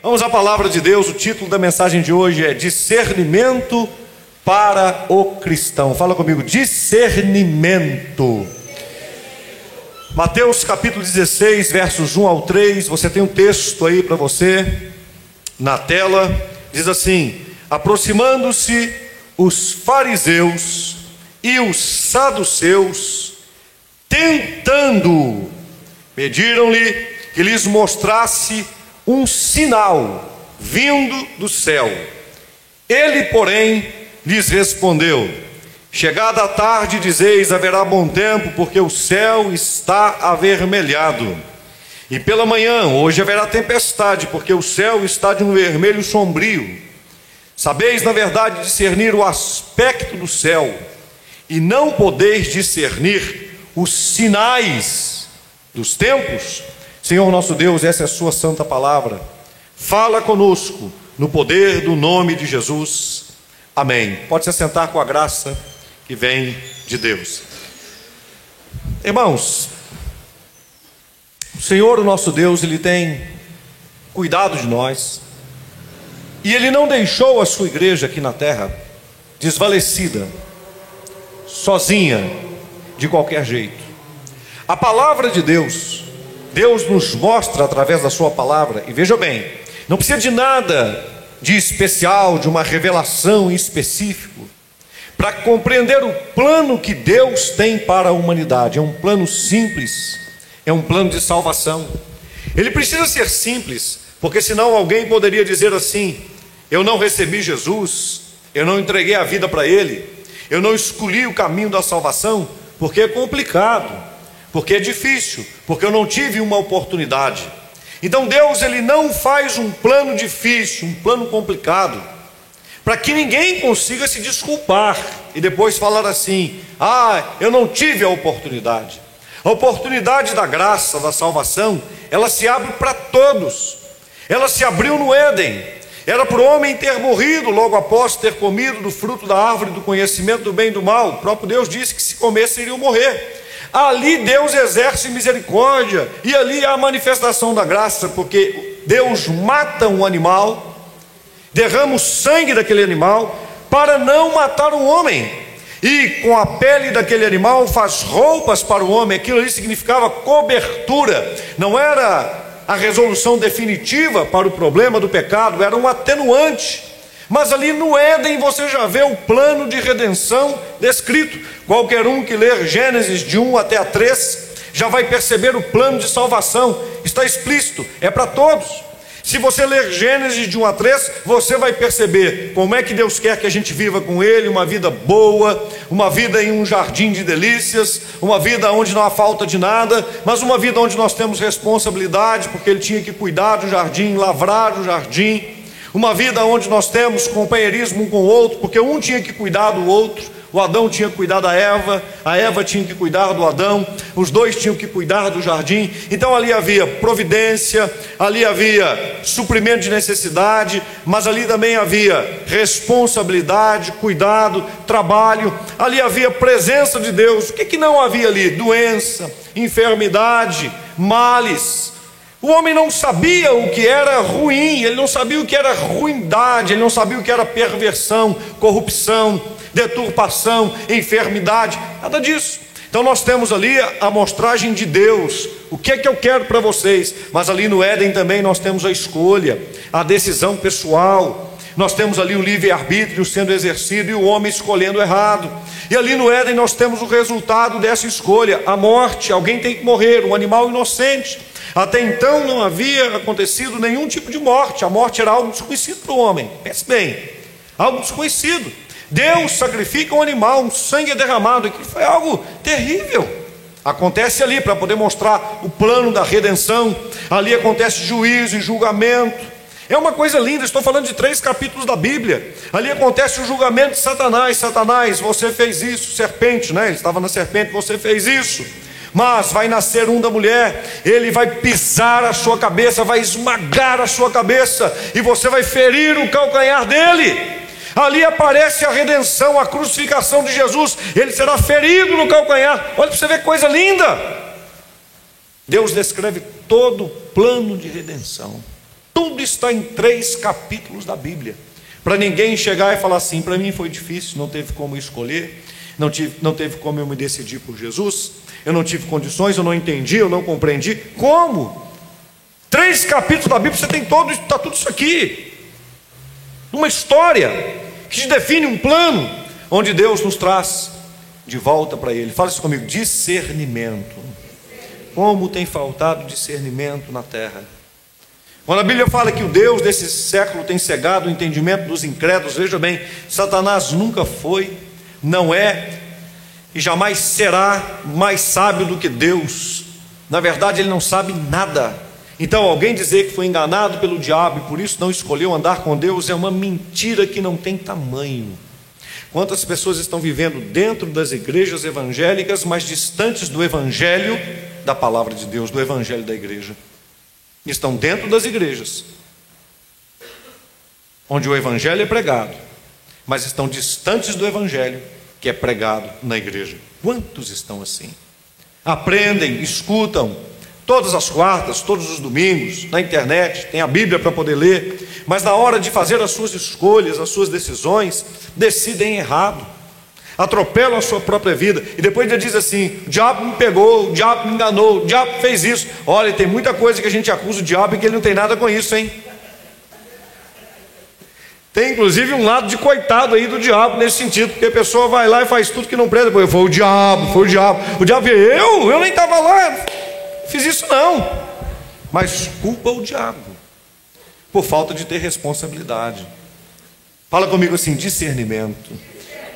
Vamos à palavra de Deus, o título da mensagem de hoje é Discernimento para o cristão. Fala comigo, discernimento. Mateus capítulo 16, versos 1 ao 3, você tem um texto aí para você na tela, diz assim: Aproximando-se os fariseus e os saduceus, tentando, pediram-lhe que lhes mostrasse um sinal vindo do céu. Ele, porém, lhes respondeu: Chegada a tarde, dizeis: haverá bom tempo, porque o céu está avermelhado. E pela manhã, hoje haverá tempestade, porque o céu está de um vermelho sombrio. Sabeis, na verdade, discernir o aspecto do céu, e não podeis discernir os sinais dos tempos? Senhor nosso Deus, essa é a Sua santa palavra. Fala conosco no poder do nome de Jesus. Amém. Pode se assentar com a graça que vem de Deus. Irmãos, o Senhor, o nosso Deus, Ele tem cuidado de nós, e Ele não deixou a Sua igreja aqui na terra desvalecida, sozinha, de qualquer jeito. A palavra de Deus, Deus nos mostra através da Sua palavra, e veja bem, não precisa de nada de especial, de uma revelação em específico, para compreender o plano que Deus tem para a humanidade. É um plano simples, é um plano de salvação. Ele precisa ser simples, porque senão alguém poderia dizer assim: eu não recebi Jesus, eu não entreguei a vida para Ele, eu não escolhi o caminho da salvação, porque é complicado porque é difícil, porque eu não tive uma oportunidade. Então Deus ele não faz um plano difícil, um plano complicado, para que ninguém consiga se desculpar e depois falar assim: "Ah, eu não tive a oportunidade". A oportunidade da graça, da salvação, ela se abre para todos. Ela se abriu no Éden. Era para o homem ter morrido logo após ter comido do fruto da árvore do conhecimento do bem e do mal. O próprio Deus disse que se comesse iriam morrer. Ali Deus exerce misericórdia, e ali há a manifestação da graça, porque Deus mata um animal, derrama o sangue daquele animal, para não matar o homem, e com a pele daquele animal faz roupas para o homem, aquilo ali significava cobertura, não era a resolução definitiva para o problema do pecado, era um atenuante. Mas ali no Éden você já vê o plano de redenção descrito. Qualquer um que ler Gênesis de 1 até a 3 já vai perceber o plano de salvação. Está explícito, é para todos. Se você ler Gênesis de 1 a 3, você vai perceber como é que Deus quer que a gente viva com Ele, uma vida boa, uma vida em um jardim de delícias, uma vida onde não há falta de nada, mas uma vida onde nós temos responsabilidade, porque Ele tinha que cuidar do jardim, lavrar o jardim uma vida onde nós temos companheirismo um com o outro, porque um tinha que cuidar do outro, o Adão tinha que cuidar da Eva, a Eva tinha que cuidar do Adão, os dois tinham que cuidar do jardim. Então ali havia providência, ali havia suprimento de necessidade, mas ali também havia responsabilidade, cuidado, trabalho, ali havia presença de Deus. O que, que não havia ali? Doença, enfermidade, males. O homem não sabia o que era ruim, ele não sabia o que era ruindade, ele não sabia o que era perversão, corrupção, deturpação, enfermidade, nada disso. Então nós temos ali a amostragem de Deus, o que é que eu quero para vocês, mas ali no Éden também nós temos a escolha, a decisão pessoal, nós temos ali o livre-arbítrio sendo exercido e o homem escolhendo errado. E ali no Éden nós temos o resultado dessa escolha: a morte. Alguém tem que morrer, um animal inocente. Até então não havia acontecido nenhum tipo de morte, a morte era algo desconhecido para o homem. Pense bem, algo desconhecido. Deus sacrifica um animal, um sangue é derramado, que foi algo terrível. Acontece ali para poder mostrar o plano da redenção. Ali acontece juízo e julgamento. É uma coisa linda, estou falando de três capítulos da Bíblia. Ali acontece o julgamento de Satanás. Satanás, você fez isso, serpente, né? Ele estava na serpente, você fez isso mas vai nascer um da mulher, ele vai pisar a sua cabeça, vai esmagar a sua cabeça, e você vai ferir o calcanhar dele. Ali aparece a redenção, a crucificação de Jesus, ele será ferido no calcanhar. Olha para você ver coisa linda. Deus descreve todo o plano de redenção, Tudo está em três capítulos da Bíblia. Para ninguém chegar e falar assim: para mim foi difícil, não teve como escolher, não, tive, não teve como eu me decidir por Jesus, eu não tive condições, eu não entendi, eu não compreendi. Como? Três capítulos da Bíblia, você tem todo, está tudo isso aqui. Uma história que define um plano onde Deus nos traz de volta para Ele. Fala isso comigo: discernimento. Como tem faltado discernimento na terra. Quando a Bíblia fala que o Deus desse século tem cegado o entendimento dos incrédulos, veja bem, Satanás nunca foi, não é e jamais será mais sábio do que Deus. Na verdade, ele não sabe nada. Então, alguém dizer que foi enganado pelo diabo e por isso não escolheu andar com Deus é uma mentira que não tem tamanho. Quantas pessoas estão vivendo dentro das igrejas evangélicas, mas distantes do evangelho da palavra de Deus, do evangelho da igreja? estão dentro das igrejas, onde o Evangelho é pregado, mas estão distantes do Evangelho que é pregado na igreja. Quantos estão assim? Aprendem, escutam, todas as quartas, todos os domingos, na internet, tem a Bíblia para poder ler, mas na hora de fazer as suas escolhas, as suas decisões, decidem errado atropelam a sua própria vida, e depois ele diz assim: o diabo me pegou, o diabo me enganou, o diabo fez isso. Olha, tem muita coisa que a gente acusa o diabo e que ele não tem nada com isso, hein? Tem inclusive um lado de coitado aí do diabo nesse sentido, porque a pessoa vai lá e faz tudo que não presta, foi o diabo, foi o diabo. O diabo eu, eu nem estava lá, fiz isso não. Mas culpa o diabo por falta de ter responsabilidade. Fala comigo assim, discernimento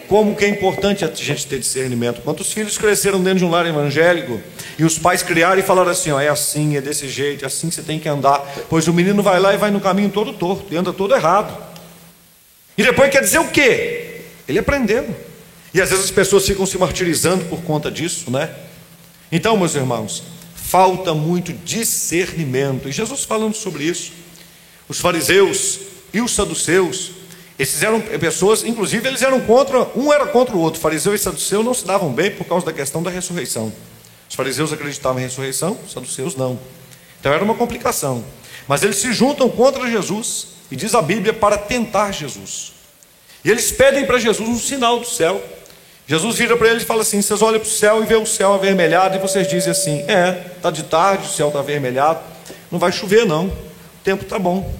como que é importante a gente ter discernimento. Quantos filhos cresceram dentro de um lar evangélico e os pais criaram e falaram assim: ó, é assim, é desse jeito, é assim que você tem que andar. Pois o menino vai lá e vai no caminho todo torto e anda todo errado. E depois quer dizer o quê? Ele aprendeu. E às vezes as pessoas ficam se martirizando por conta disso, né? Então, meus irmãos, falta muito discernimento. E Jesus falando sobre isso. Os fariseus e os saduceus esses eram pessoas, inclusive eles eram contra, um era contra o outro. Fariseu e saduceu não se davam bem por causa da questão da ressurreição. Os fariseus acreditavam em ressurreição, os saduceus não. Então era uma complicação. Mas eles se juntam contra Jesus, e diz a Bíblia, para tentar Jesus. E eles pedem para Jesus um sinal do céu. Jesus vira para eles e fala assim: vocês olham para o céu e vê o céu avermelhado, e vocês dizem assim: é, está de tarde, o céu está avermelhado, não vai chover não, o tempo está bom.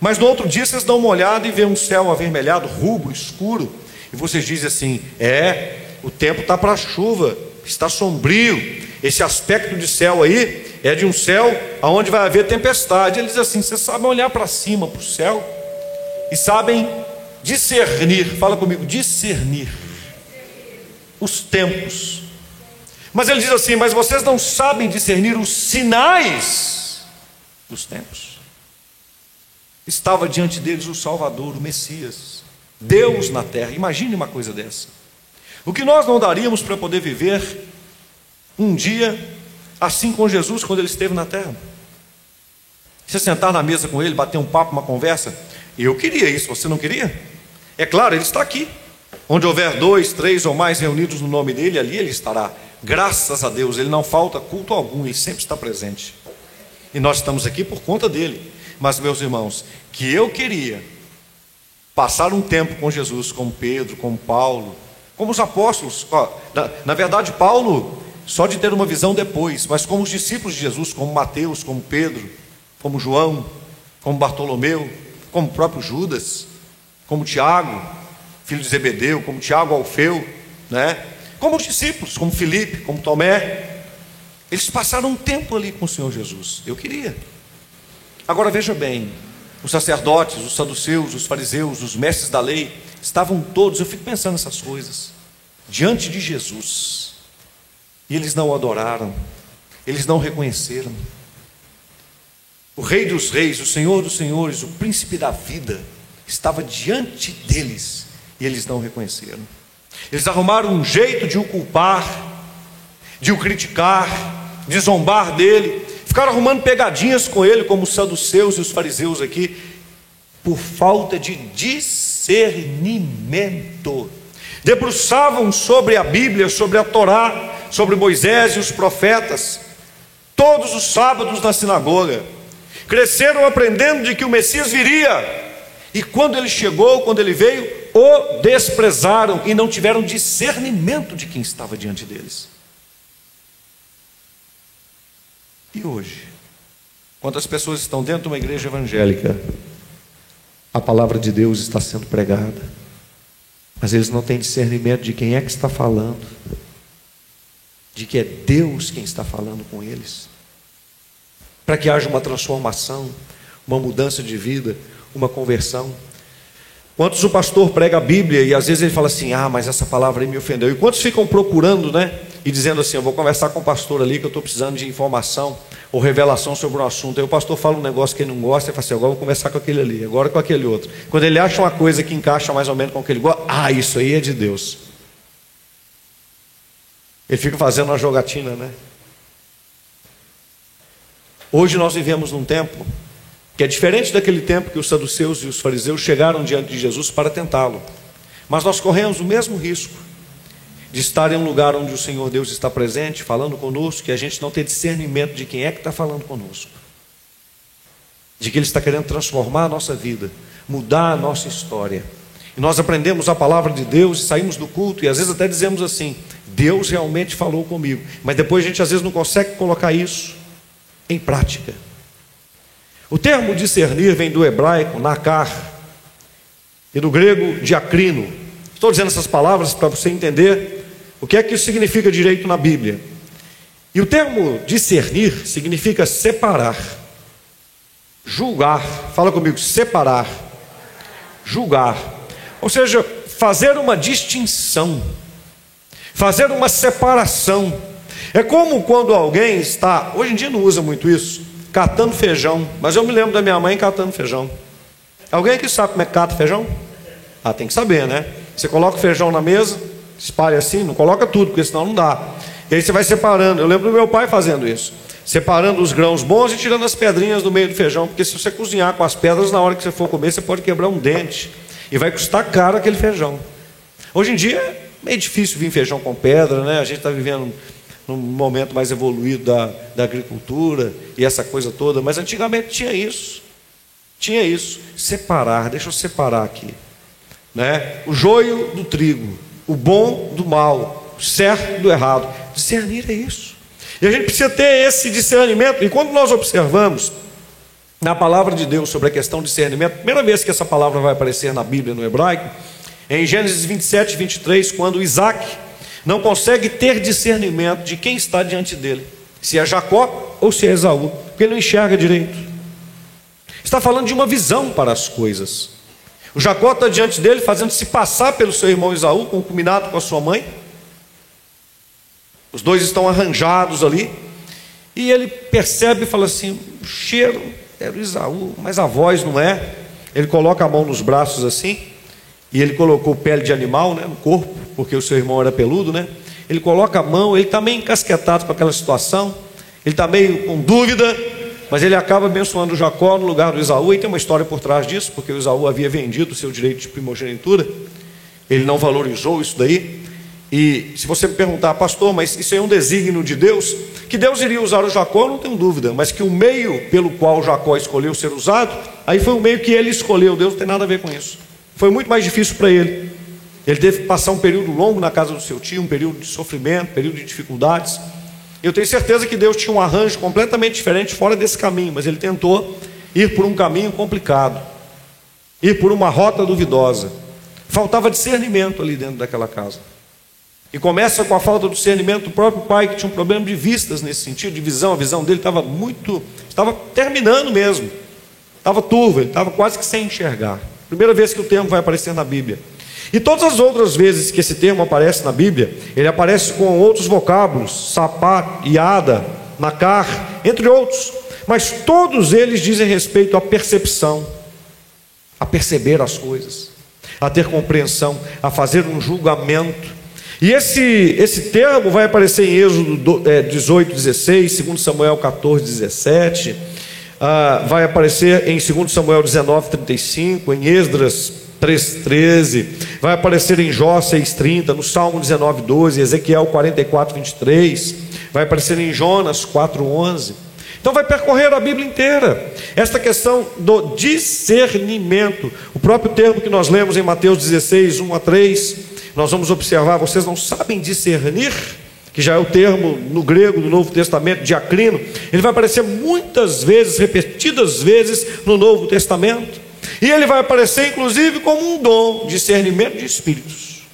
Mas no outro dia vocês dão uma olhada e vê um céu avermelhado, rubro, escuro, e vocês dizem assim: é, o tempo está para chuva, está sombrio. Esse aspecto de céu aí é de um céu aonde vai haver tempestade. Eles assim, vocês sabem olhar para cima, para o céu, e sabem discernir, fala comigo, discernir os tempos. Mas ele diz assim: Mas vocês não sabem discernir os sinais dos tempos. Estava diante deles o Salvador, o Messias, Deus na terra. Imagine uma coisa dessa. O que nós não daríamos para poder viver um dia assim com Jesus quando ele esteve na terra? Você sentar na mesa com ele, bater um papo, uma conversa? Eu queria isso, você não queria? É claro, ele está aqui. Onde houver dois, três ou mais reunidos no nome dele, ali ele estará. Graças a Deus, ele não falta culto algum, ele sempre está presente. E nós estamos aqui por conta dele. Mas, meus irmãos, que eu queria passar um tempo com Jesus, como Pedro, como Paulo, como os apóstolos. Na verdade, Paulo, só de ter uma visão depois, mas como os discípulos de Jesus, como Mateus, como Pedro, como João, como Bartolomeu, como o próprio Judas, como Tiago, filho de Zebedeu, como Tiago Alfeu, né? como os discípulos, como Felipe, como Tomé. Eles passaram um tempo ali com o Senhor Jesus. Eu queria. Agora veja bem, os sacerdotes, os saduceus, os fariseus, os mestres da lei, estavam todos, eu fico pensando nessas coisas, diante de Jesus. E eles não adoraram, eles não reconheceram. O Rei dos Reis, o Senhor dos Senhores, o Príncipe da vida, estava diante deles e eles não reconheceram. Eles arrumaram um jeito de o culpar, de o criticar, de zombar dele, Ficaram arrumando pegadinhas com ele, como os saduceus e os fariseus aqui, por falta de discernimento. Debruçavam sobre a Bíblia, sobre a Torá, sobre Moisés e os profetas, todos os sábados na sinagoga. cresceram aprendendo de que o Messias viria. E quando ele chegou, quando ele veio, o desprezaram e não tiveram discernimento de quem estava diante deles. E hoje? Quantas pessoas estão dentro de uma igreja evangélica? A palavra de Deus está sendo pregada, mas eles não têm discernimento de quem é que está falando, de que é Deus quem está falando com eles, para que haja uma transformação, uma mudança de vida, uma conversão. Quantos o pastor prega a Bíblia e às vezes ele fala assim: Ah, mas essa palavra aí me ofendeu. E quantos ficam procurando, né? E dizendo assim: Eu vou conversar com o pastor ali que eu estou precisando de informação ou revelação sobre um assunto. Aí o pastor fala um negócio que ele não gosta e fala assim: Agora vou conversar com aquele ali, agora com aquele outro. Quando ele acha uma coisa que encaixa mais ou menos com aquele gosta, ah, isso aí é de Deus. Ele fica fazendo uma jogatina, né? Hoje nós vivemos num tempo que é diferente daquele tempo que os saduceus e os fariseus chegaram diante de Jesus para tentá-lo. Mas nós corremos o mesmo risco de estar em um lugar onde o Senhor Deus está presente, falando conosco, e a gente não ter discernimento de quem é que está falando conosco, de que Ele está querendo transformar a nossa vida, mudar a nossa história. E nós aprendemos a palavra de Deus e saímos do culto, e às vezes até dizemos assim: Deus realmente falou comigo, mas depois a gente às vezes não consegue colocar isso em prática. O termo discernir vem do hebraico nakar e do grego diacrino. Estou dizendo essas palavras para você entender o que é que isso significa direito na Bíblia. E o termo discernir significa separar, julgar. Fala comigo, separar, julgar. Ou seja, fazer uma distinção, fazer uma separação. É como quando alguém está, hoje em dia não usa muito isso, catando feijão. Mas eu me lembro da minha mãe catando feijão. Alguém aqui sabe como é que cata feijão? Ah, tem que saber, né? Você coloca o feijão na mesa, espalha assim, não coloca tudo, porque senão não dá. E aí você vai separando. Eu lembro do meu pai fazendo isso. Separando os grãos bons e tirando as pedrinhas do meio do feijão. Porque se você cozinhar com as pedras, na hora que você for comer, você pode quebrar um dente. E vai custar caro aquele feijão. Hoje em dia é meio difícil vir feijão com pedra, né? A gente está vivendo num momento mais evoluído da, da agricultura e essa coisa toda, mas antigamente tinha isso. Tinha isso. Separar, deixa eu separar aqui. Né? O joio do trigo, o bom do mal, o certo do errado. Discernir é isso. E a gente precisa ter esse discernimento. E quando nós observamos na palavra de Deus sobre a questão de discernimento, primeira vez que essa palavra vai aparecer na Bíblia no hebraico, é em Gênesis 27, 23, quando Isaac não consegue ter discernimento de quem está diante dele, se é Jacó ou se é Esaú, porque ele não enxerga direito. Está falando de uma visão para as coisas. O Jacó está diante dele, fazendo-se passar pelo seu irmão Esaú, concubinado com a sua mãe. Os dois estão arranjados ali. E ele percebe e fala assim: o cheiro era o Esaú, mas a voz não é. Ele coloca a mão nos braços assim, e ele colocou pele de animal né, no corpo porque o seu irmão era peludo, né? Ele coloca a mão, ele está meio encasquetado com aquela situação, ele está meio com dúvida, mas ele acaba abençoando Jacó no lugar do Isaú, e tem uma história por trás disso, porque o Isaú havia vendido o seu direito de primogenitura, ele não valorizou isso daí. E se você me perguntar, pastor, mas isso é um desígnio de Deus, que Deus iria usar o Jacó, não tenho dúvida, mas que o meio pelo qual Jacó escolheu ser usado, aí foi o meio que ele escolheu, Deus não tem nada a ver com isso. Foi muito mais difícil para ele. Ele teve que passar um período longo na casa do seu tio, um período de sofrimento, período de dificuldades. Eu tenho certeza que Deus tinha um arranjo completamente diferente fora desse caminho, mas ele tentou ir por um caminho complicado, ir por uma rota duvidosa. Faltava discernimento ali dentro daquela casa. E começa com a falta de discernimento do próprio pai, que tinha um problema de vistas nesse sentido, de visão. A visão dele estava muito, estava terminando mesmo. Estava turva, ele estava quase que sem enxergar. Primeira vez que o termo vai aparecer na Bíblia. E todas as outras vezes que esse termo aparece na Bíblia, ele aparece com outros vocábulos, sapat, iada, nacar, entre outros. Mas todos eles dizem respeito à percepção, a perceber as coisas, a ter compreensão, a fazer um julgamento. E esse, esse termo vai aparecer em Êxodo 18, 16, 2 Samuel 14, 17, uh, vai aparecer em 2 Samuel 19, 35, em Esdras 3,13, vai aparecer em Jó 6,30, no Salmo 19,12, Ezequiel 44, 23, vai aparecer em Jonas 4,11. Então vai percorrer a Bíblia inteira. Esta questão do discernimento, o próprio termo que nós lemos em Mateus 16, 1 a 3, nós vamos observar, vocês não sabem discernir, que já é o termo no grego do Novo Testamento, diacrino, ele vai aparecer muitas vezes, repetidas vezes no Novo Testamento. E ele vai aparecer inclusive como um dom, discernimento de espíritos.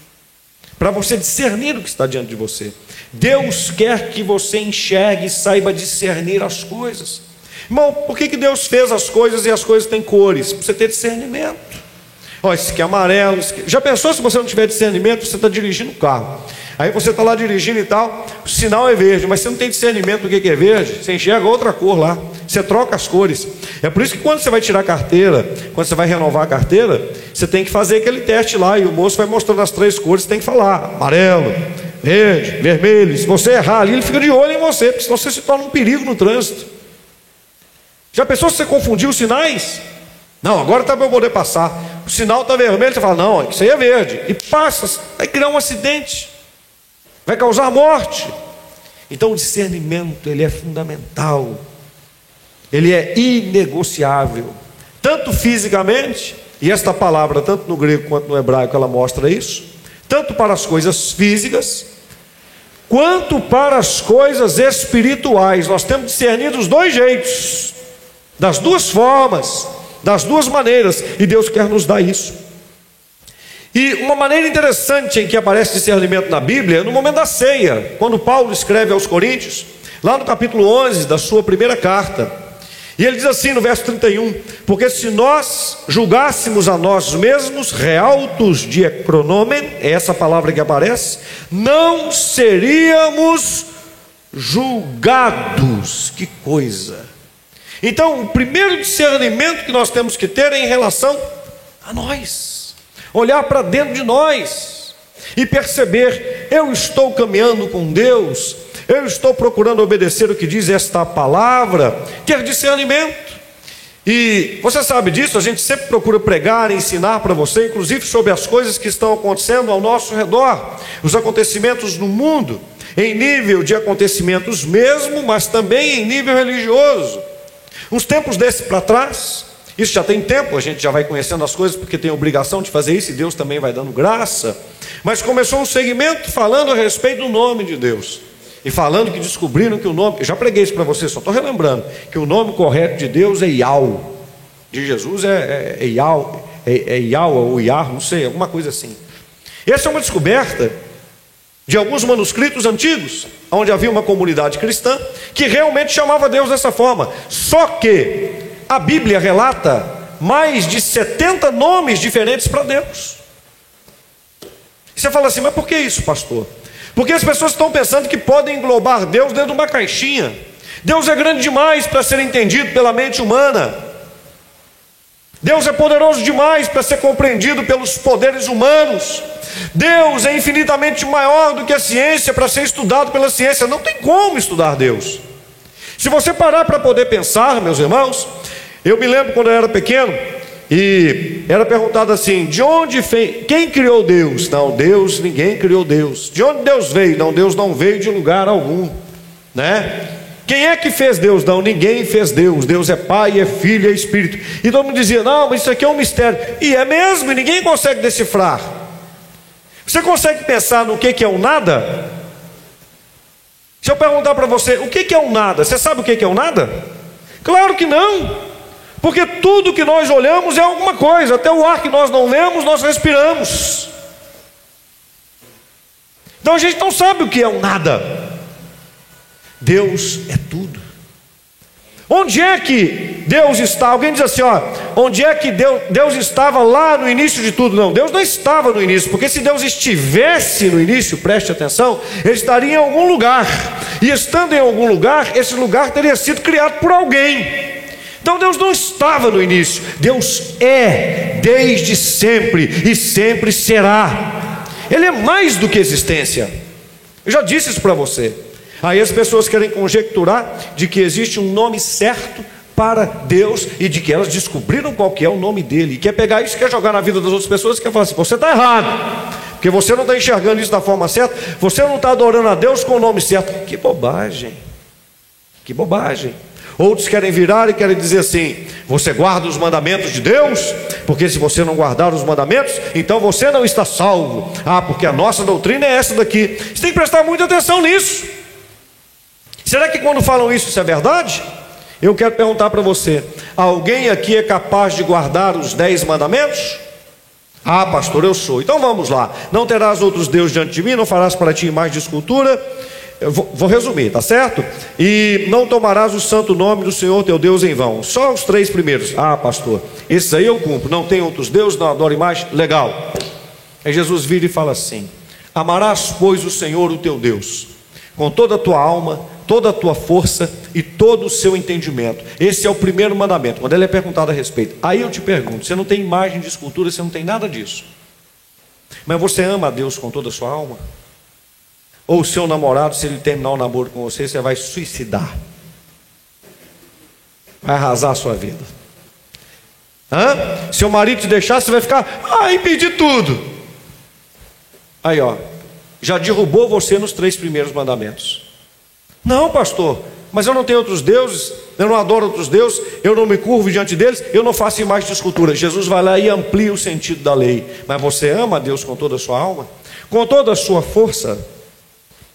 Para você discernir o que está diante de você. Deus quer que você enxergue e saiba discernir as coisas. Irmão, por que, que Deus fez as coisas e as coisas têm cores? Para você ter discernimento. Olha, esse aqui é amarelo. Aqui... Já pensou se você não tiver discernimento, você está dirigindo o carro. Aí você está lá dirigindo e tal, o sinal é verde, mas você não tem discernimento do que é verde, você enxerga outra cor lá, você troca as cores. É por isso que quando você vai tirar a carteira, quando você vai renovar a carteira, você tem que fazer aquele teste lá e o moço vai mostrando as três cores, você tem que falar amarelo, verde, vermelho. Se você errar ali, ele fica de olho em você, porque senão você se torna um perigo no trânsito. Já pensou se você confundiu os sinais? Não, agora está para eu poder passar. O sinal está vermelho, você fala, não, isso aí é verde. E passa, vai criar um acidente vai causar morte. Então o discernimento ele é fundamental, ele é inegociável, tanto fisicamente, e esta palavra, tanto no grego quanto no hebraico, ela mostra isso, tanto para as coisas físicas, quanto para as coisas espirituais. Nós temos discernido os dois jeitos, das duas formas, das duas maneiras, e Deus quer nos dar isso. E uma maneira interessante em que aparece discernimento na Bíblia é no momento da ceia, quando Paulo escreve aos Coríntios, lá no capítulo 11 da sua primeira carta. E ele diz assim no verso 31: Porque se nós julgássemos a nós mesmos realtos de ecronomen, é essa palavra que aparece, não seríamos julgados. Que coisa! Então, o primeiro discernimento que nós temos que ter é em relação a nós olhar para dentro de nós e perceber: eu estou caminhando com Deus, eu estou procurando obedecer o que diz esta palavra, ter discernimento. E você sabe disso, a gente sempre procura pregar, ensinar para você, inclusive sobre as coisas que estão acontecendo ao nosso redor, os acontecimentos no mundo, em nível de acontecimentos mesmo, mas também em nível religioso. Uns tempos desses para trás, isso já tem tempo, a gente já vai conhecendo as coisas porque tem obrigação de fazer isso e Deus também vai dando graça. Mas começou um segmento falando a respeito do nome de Deus. E falando que descobriram que o nome, eu já preguei isso para você, só estou relembrando, que o nome correto de Deus é Iau. De Jesus é, é, é Iau, é, é Iau ou Iar, não sei, alguma coisa assim. Essa é uma descoberta de alguns manuscritos antigos, onde havia uma comunidade cristã que realmente chamava Deus dessa forma. Só que a Bíblia relata mais de 70 nomes diferentes para Deus. E você fala assim, mas por que isso, pastor? Porque as pessoas estão pensando que podem englobar Deus dentro de uma caixinha. Deus é grande demais para ser entendido pela mente humana. Deus é poderoso demais para ser compreendido pelos poderes humanos. Deus é infinitamente maior do que a ciência para ser estudado pela ciência. Não tem como estudar Deus. Se você parar para poder pensar, meus irmãos, eu me lembro quando eu era pequeno e era perguntado assim: de onde vem? Quem criou Deus? Não, Deus, ninguém criou Deus. De onde Deus veio? Não, Deus não veio de lugar algum, né? Quem é que fez Deus? Não, ninguém fez Deus. Deus é Pai, é Filho, é Espírito. E todo mundo dizia: não, mas isso aqui é um mistério. E é mesmo, e ninguém consegue decifrar. Você consegue pensar no que, que é o nada? Se eu perguntar para você, o que, que é o nada? Você sabe o que, que é o nada? Claro que não. Porque tudo que nós olhamos é alguma coisa, até o ar que nós não vemos, nós respiramos. Então a gente não sabe o que é um nada. Deus é tudo. Onde é que Deus está? Alguém diz assim, ó, onde é que Deus, Deus estava lá no início de tudo? Não, Deus não estava no início, porque se Deus estivesse no início, preste atenção, ele estaria em algum lugar. E estando em algum lugar, esse lugar teria sido criado por alguém. Então Deus não estava no início, Deus é desde sempre e sempre será. Ele é mais do que existência. Eu já disse isso para você. Aí as pessoas querem conjecturar de que existe um nome certo para Deus e de que elas descobriram qual que é o nome dele. E quer pegar isso, quer jogar na vida das outras pessoas quer falar assim: você está errado, porque você não está enxergando isso da forma certa, você não está adorando a Deus com o nome certo. Que bobagem, que bobagem. Outros querem virar e querem dizer assim: você guarda os mandamentos de Deus, porque se você não guardar os mandamentos, então você não está salvo. Ah, porque a nossa doutrina é essa daqui. Você tem que prestar muita atenção nisso. Será que quando falam isso, isso é verdade? Eu quero perguntar para você: alguém aqui é capaz de guardar os dez mandamentos? Ah, pastor, eu sou. Então vamos lá. Não terás outros deuses diante de mim, não farás para ti mais de escultura eu vou, vou, resumir, tá certo? E não tomarás o santo nome do Senhor teu Deus em vão. Só os três primeiros. Ah, pastor, esses aí eu cumpro. Não tem outros deuses, não adoro mais. Legal. Aí Jesus vira e fala assim: Amarás, pois, o Senhor, o teu Deus, com toda a tua alma, toda a tua força e todo o seu entendimento. Esse é o primeiro mandamento. Quando ele é perguntado a respeito, aí eu te pergunto: você não tem imagem de escultura, você não tem nada disso. Mas você ama a Deus com toda a sua alma? Ou o seu namorado, se ele terminar o namoro com você, você vai suicidar. Vai arrasar a sua vida. Hã? Se o marido te deixar, você vai ficar, ah, impedi tudo. Aí, ó, já derrubou você nos três primeiros mandamentos. Não, pastor, mas eu não tenho outros deuses, eu não adoro outros deuses, eu não me curvo diante deles, eu não faço imagem de escultura. Jesus vai lá e amplia o sentido da lei. Mas você ama a Deus com toda a sua alma, com toda a sua força.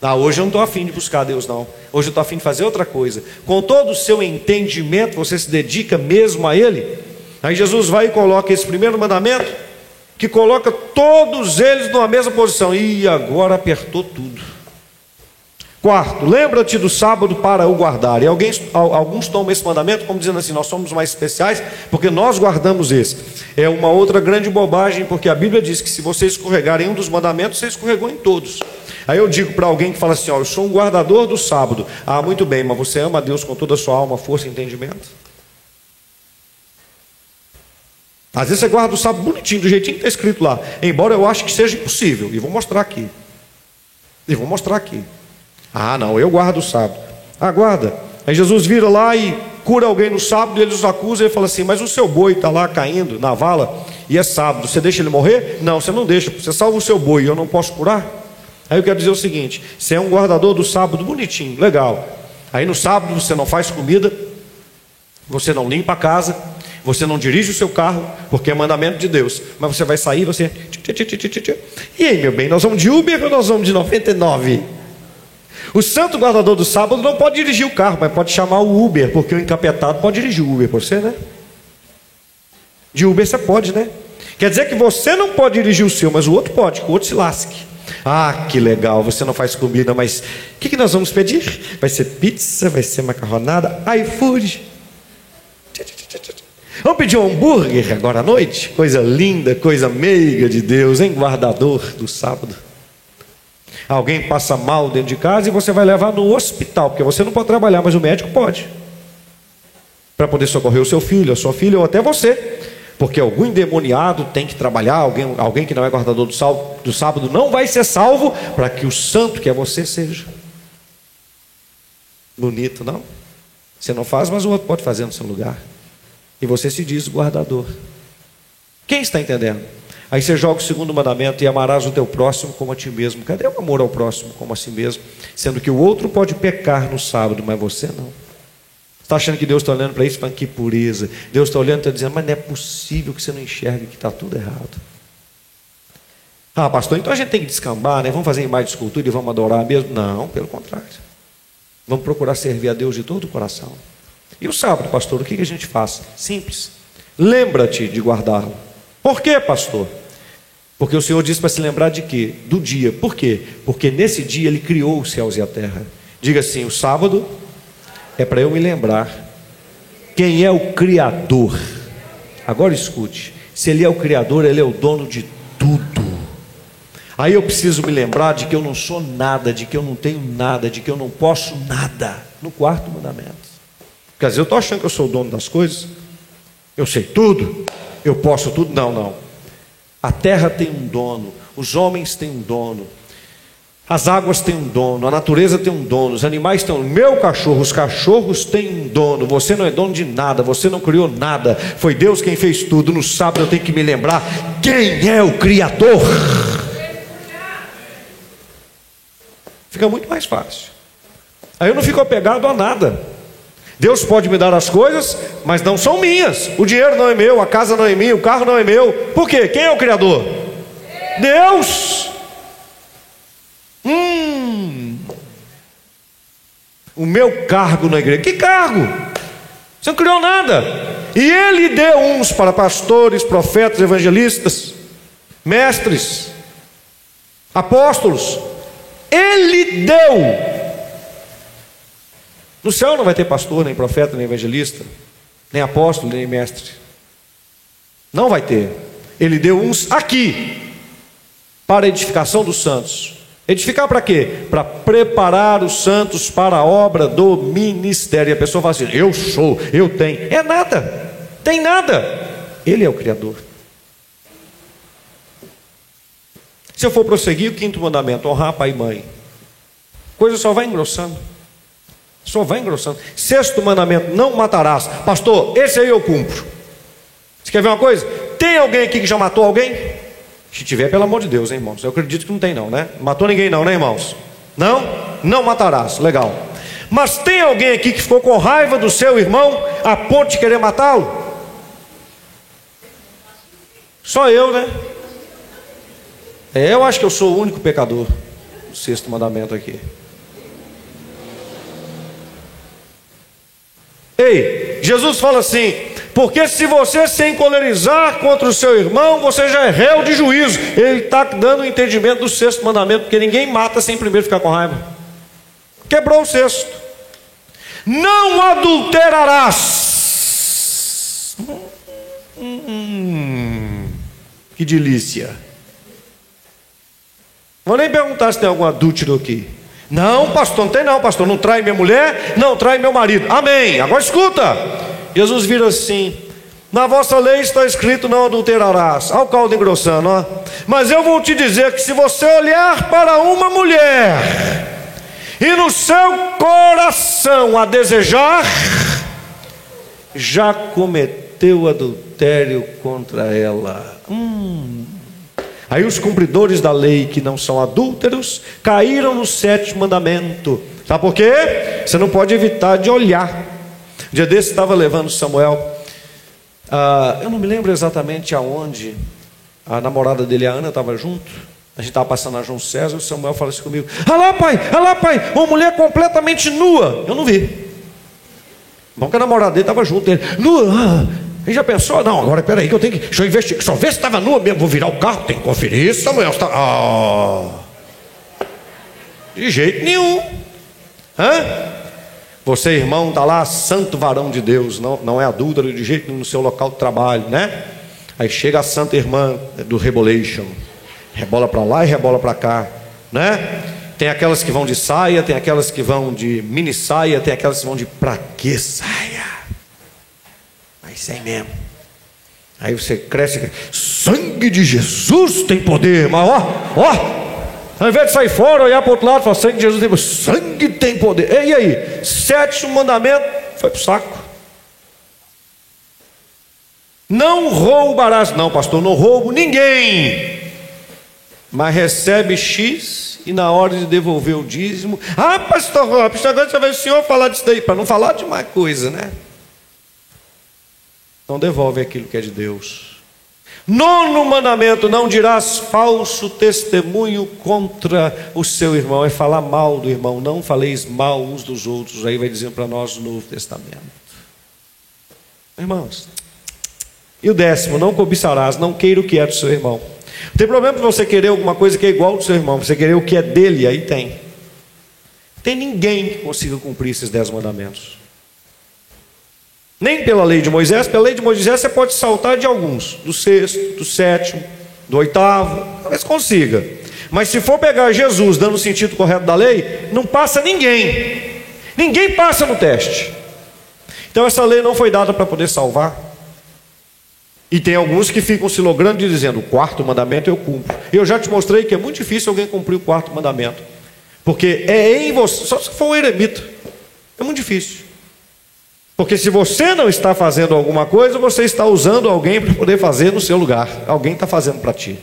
Ah, hoje eu não estou afim de buscar Deus, não. Hoje eu estou afim de fazer outra coisa. Com todo o seu entendimento, você se dedica mesmo a Ele. Aí Jesus vai e coloca esse primeiro mandamento, que coloca todos eles numa mesma posição. E agora apertou tudo. Quarto, lembra-te do sábado para o guardar. E alguém, alguns tomam esse mandamento como dizendo assim: nós somos mais especiais porque nós guardamos esse. É uma outra grande bobagem, porque a Bíblia diz que se você escorregar em um dos mandamentos, você escorregou em todos. Aí eu digo para alguém que fala assim: ó, eu sou um guardador do sábado. Ah, muito bem, mas você ama a Deus com toda a sua alma, força e entendimento? Às vezes você guarda o sábado bonitinho, do jeitinho que está escrito lá. Embora eu ache que seja impossível. E vou mostrar aqui. E vou mostrar aqui. Ah, não, eu guardo o sábado. Ah, guarda. Aí Jesus vira lá e cura alguém no sábado, e ele os acusa e fala assim: Mas o seu boi está lá caindo na vala e é sábado, você deixa ele morrer? Não, você não deixa, você salva o seu boi, eu não posso curar? Aí eu quero dizer o seguinte: você é um guardador do sábado bonitinho, legal. Aí no sábado você não faz comida, você não limpa a casa, você não dirige o seu carro, porque é mandamento de Deus. Mas você vai sair, você. E aí, meu bem, nós vamos de Uber ou nós vamos de 99? O santo guardador do sábado não pode dirigir o carro, mas pode chamar o Uber, porque o encapetado pode dirigir o Uber por você, né? De Uber você pode, né? Quer dizer que você não pode dirigir o seu, mas o outro pode, que o outro se lasque. Ah, que legal, você não faz comida, mas o que, que nós vamos pedir? Vai ser pizza, vai ser macarronada, iFood. Vamos pedir um hambúrguer agora à noite? Coisa linda, coisa meiga de Deus, hein? Guardador do sábado. Alguém passa mal dentro de casa e você vai levar no hospital, porque você não pode trabalhar, mas o médico pode. Para poder socorrer o seu filho, a sua filha ou até você. Porque algum endemoniado tem que trabalhar, alguém, alguém que não é guardador do, sal, do sábado não vai ser salvo para que o santo que é você seja. Bonito, não? Você não faz, mas o outro pode fazer no seu lugar. E você se diz guardador. Quem está entendendo? Aí você joga o segundo mandamento e amarás o teu próximo como a ti mesmo. Cadê o amor ao próximo como a si mesmo? Sendo que o outro pode pecar no sábado, mas você não. Está achando que Deus está olhando para isso falando que pureza. Deus está olhando e está dizendo, mas não é possível que você não enxergue que está tudo errado. Ah, pastor, então a gente tem que descambar, né? Vamos fazer imagem de escultura e vamos adorar mesmo? Não, pelo contrário. Vamos procurar servir a Deus de todo o coração. E o sábado, pastor, o que a gente faz? Simples. Lembra-te de guardá-lo. Por quê, pastor? Porque o Senhor disse para se lembrar de quê? Do dia. Por quê? Porque nesse dia Ele criou os céus e a terra. Diga assim: o sábado é para eu me lembrar quem é o Criador. Agora escute: se Ele é o Criador, Ele é o dono de tudo. Aí eu preciso me lembrar de que eu não sou nada, de que eu não tenho nada, de que eu não posso nada. No quarto mandamento. Quer dizer, eu estou achando que eu sou o dono das coisas, eu sei tudo, eu posso tudo. Não, não. A terra tem um dono, os homens têm um dono, as águas têm um dono, a natureza tem um dono, os animais têm um. Meu cachorro, os cachorros têm um dono. Você não é dono de nada, você não criou nada. Foi Deus quem fez tudo. No sábado eu tenho que me lembrar quem é o Criador. Fica muito mais fácil. Aí eu não fico apegado a nada. Deus pode me dar as coisas, mas não são minhas. O dinheiro não é meu, a casa não é minha, o carro não é meu. Por quê? Quem é o Criador? Deus. Hum. O meu cargo na igreja. Que cargo? Você não criou nada. E ele deu uns para pastores, profetas, evangelistas, mestres, apóstolos. Ele deu. No céu não vai ter pastor, nem profeta, nem evangelista, nem apóstolo, nem mestre. Não vai ter. Ele deu uns aqui para a edificação dos santos. Edificar para quê? Para preparar os santos para a obra do ministério. E a pessoa fala assim: eu sou, eu tenho. É nada, tem nada. Ele é o Criador. Se eu for prosseguir, o quinto mandamento: honrar pai e mãe. Coisa só vai engrossando. Só vai engrossando. Sexto mandamento: não matarás. Pastor, esse aí eu cumpro. Você quer ver uma coisa? Tem alguém aqui que já matou alguém? Se tiver, pelo amor de Deus, hein, irmãos? Eu acredito que não tem, não, né? Matou ninguém, não, né, irmãos? Não? Não matarás. Legal. Mas tem alguém aqui que ficou com raiva do seu irmão a ponto de querer matá-lo? Só eu, né? É, eu acho que eu sou o único pecador. O sexto mandamento aqui. Ei, Jesus fala assim: porque se você se encolerizar contra o seu irmão, você já é réu de juízo. Ele está dando o entendimento do sexto mandamento, porque ninguém mata sem primeiro ficar com raiva. Quebrou o sexto. Não adulterarás. Hum, que delícia. Vou nem perguntar se tem algum adúltero aqui. Não, pastor, não tem não, pastor. Não trai minha mulher, não trai meu marido. Amém. Agora escuta. Jesus vira assim: na vossa lei está escrito: não adulterarás. Olha o caldo engrossando, ó. Mas eu vou te dizer que se você olhar para uma mulher e no seu coração a desejar, já cometeu adultério contra ela. Hum. Aí os cumpridores da lei que não são adúlteros caíram no sétimo mandamento. Sabe por quê? Você não pode evitar de olhar. Dia desse estava levando Samuel, ah, eu não me lembro exatamente aonde, a namorada dele, a Ana, estava junto. A gente estava passando na João César, o Samuel falou assim comigo: Ah lá, pai, ah lá, pai, uma mulher completamente nua. Eu não vi. Bom que a namorada dele estava junto, ele, nua, ele já pensou? Não, agora peraí, que eu tenho que. Deixa eu investigar. Só ver se estava nua mesmo. Vou virar o carro, tem que conferir Samuel. Tá, ah, de jeito nenhum. Hã? Você, irmão, está lá, santo varão de Deus, não, não é adúltero de jeito no seu local de trabalho, né? Aí chega a santa irmã do Rebolation, rebola para lá e rebola para cá, né? Tem aquelas que vão de saia, tem aquelas que vão de mini saia, tem aquelas que vão de pra que saia? Mas sem mesmo. Aí você cresce, sangue de Jesus tem poder, mas ó, ó, ao invés de sair fora, olhar para o outro lado e falar: sangue de Jesus tem poder. Sangue tem poder. E aí? Sétimo mandamento foi para o saco. Não roubarás. Não, pastor, não roubo ninguém. Mas recebe X e na hora de devolver o dízimo. Ah, pastor Robson, agora você vai o senhor falar disso daí. Para não falar de mais coisa, né? Não devolve aquilo que é de Deus. Nono mandamento: não dirás falso testemunho contra o seu irmão. É falar mal do irmão. Não faleis mal uns dos outros. Aí vai dizendo para nós no Novo Testamento. Irmãos. E o décimo: não cobiçarás, não queira o que é do seu irmão. Não tem problema você querer alguma coisa que é igual ao do seu irmão. Você querer o que é dele, aí tem. Tem ninguém que consiga cumprir esses dez mandamentos. Nem pela lei de Moisés, pela lei de Moisés você pode saltar de alguns, do sexto, do sétimo, do oitavo, talvez consiga. Mas se for pegar Jesus dando o sentido correto da lei, não passa ninguém. Ninguém passa no teste. Então essa lei não foi dada para poder salvar. E tem alguns que ficam se logrando e dizendo: o quarto mandamento eu cumpro. Eu já te mostrei que é muito difícil alguém cumprir o quarto mandamento. Porque é em você, só se for um eremita. É muito difícil. Porque se você não está fazendo alguma coisa, você está usando alguém para poder fazer no seu lugar. Alguém está fazendo para ti.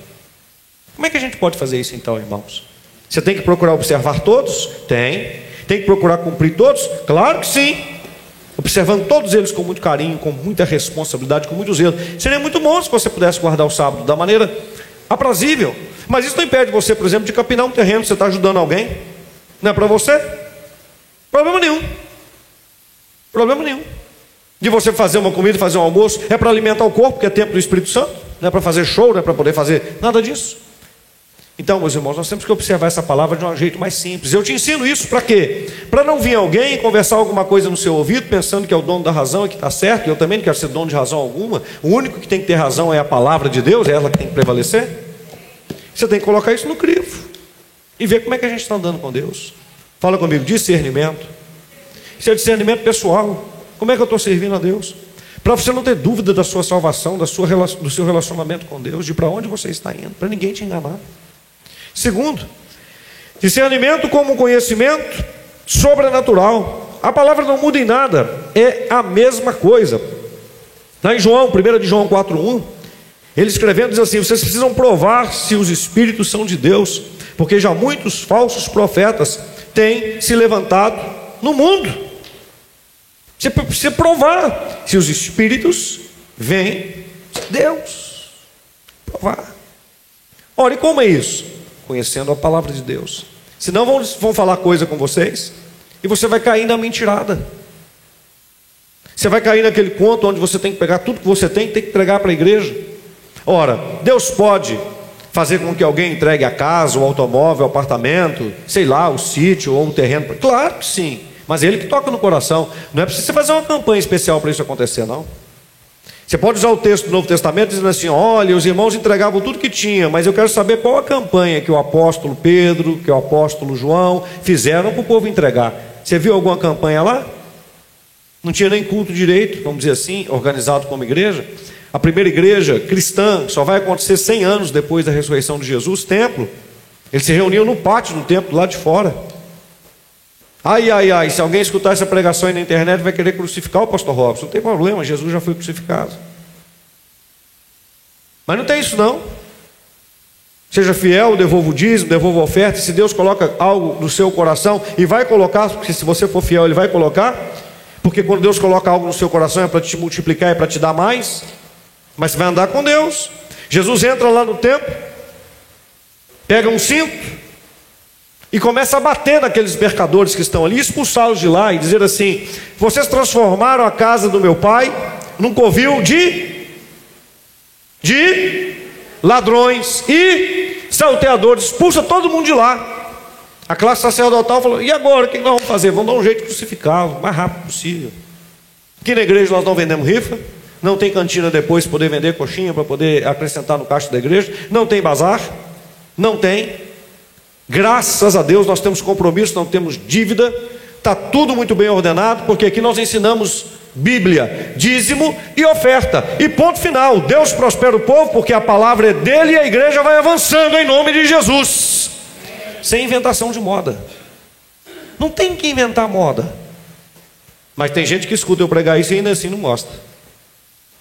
Como é que a gente pode fazer isso então, irmãos? Você tem que procurar observar todos? Tem. Tem que procurar cumprir todos? Claro que sim. observando todos eles com muito carinho, com muita responsabilidade, com muito zelo. Seria muito bom se você pudesse guardar o sábado da maneira aprazível. Mas isso não impede você, por exemplo, de capinar um terreno, você está ajudando alguém. Não é para você? Problema nenhum. Problema nenhum. De você fazer uma comida, fazer um almoço, é para alimentar o corpo, que é tempo do Espírito Santo, não é para fazer show, não é para poder fazer nada disso. Então, meus irmãos, nós temos que observar essa palavra de um jeito mais simples. Eu te ensino isso para quê? Para não vir alguém conversar alguma coisa no seu ouvido, pensando que é o dono da razão e que está certo, eu também não quero ser dono de razão alguma. O único que tem que ter razão é a palavra de Deus, é ela que tem que prevalecer. Você tem que colocar isso no crivo e ver como é que a gente está andando com Deus. Fala comigo, discernimento. É discernimento pessoal. Como é que eu estou servindo a Deus? Para você não ter dúvida da sua salvação, da sua, do seu relacionamento com Deus, de para onde você está indo, para ninguém te enganar. Segundo, discernimento como conhecimento sobrenatural. A palavra não muda em nada, é a mesma coisa. Lá em João, 1 de João 4,1, ele escrevendo diz assim: vocês precisam provar se os espíritos são de Deus, porque já muitos falsos profetas têm se levantado no mundo. Você precisa provar se os espíritos vêm de Deus. Provar. Olha, e como é isso? conhecendo a palavra de Deus. Senão vão, vão falar coisa com vocês e você vai cair na mentirada. Você vai cair naquele conto onde você tem que pegar tudo que você tem tem que entregar para a igreja. Ora, Deus pode fazer com que alguém entregue a casa, o automóvel, o apartamento, sei lá, o sítio ou o terreno. Claro que sim, mas é Ele que toca no coração. Não é preciso fazer uma campanha especial para isso acontecer, não. Você pode usar o texto do Novo Testamento dizendo assim: olha, os irmãos entregavam tudo que tinha, mas eu quero saber qual a campanha que o apóstolo Pedro, que o apóstolo João fizeram para o povo entregar. Você viu alguma campanha lá? Não tinha nem culto direito, vamos dizer assim, organizado como igreja. A primeira igreja cristã só vai acontecer 100 anos depois da ressurreição de Jesus, templo. Eles se reuniam no pátio do templo, lá de fora. Ai, ai, ai, se alguém escutar essa pregação aí na internet vai querer crucificar o pastor Robson. Não tem problema, Jesus já foi crucificado. Mas não tem isso não. Seja fiel, devolva o dízimo, devolva a oferta. Se Deus coloca algo no seu coração e vai colocar, porque se você for fiel, Ele vai colocar. Porque quando Deus coloca algo no seu coração é para te multiplicar, é para te dar mais. Mas você vai andar com Deus. Jesus entra lá no templo, pega um cinto, e começa a bater naqueles mercadores que estão ali, expulsá-los de lá e dizer assim: vocês transformaram a casa do meu pai num covil de de ladrões e salteadores, expulsa todo mundo de lá. A classe sacerdotal falou: e agora? O que nós vamos fazer? Vamos dar um jeito de crucificá-lo, o mais rápido possível. Aqui na igreja nós não vendemos rifa, não tem cantina depois para poder vender coxinha, para poder acrescentar no caixa da igreja, não tem bazar, não tem. Graças a Deus nós temos compromisso, não temos dívida, está tudo muito bem ordenado, porque aqui nós ensinamos Bíblia, dízimo e oferta. E ponto final: Deus prospera o povo, porque a palavra é dele e a igreja vai avançando em nome de Jesus, sem inventação de moda. Não tem que inventar moda. Mas tem gente que escuta eu pregar isso e ainda assim não mostra.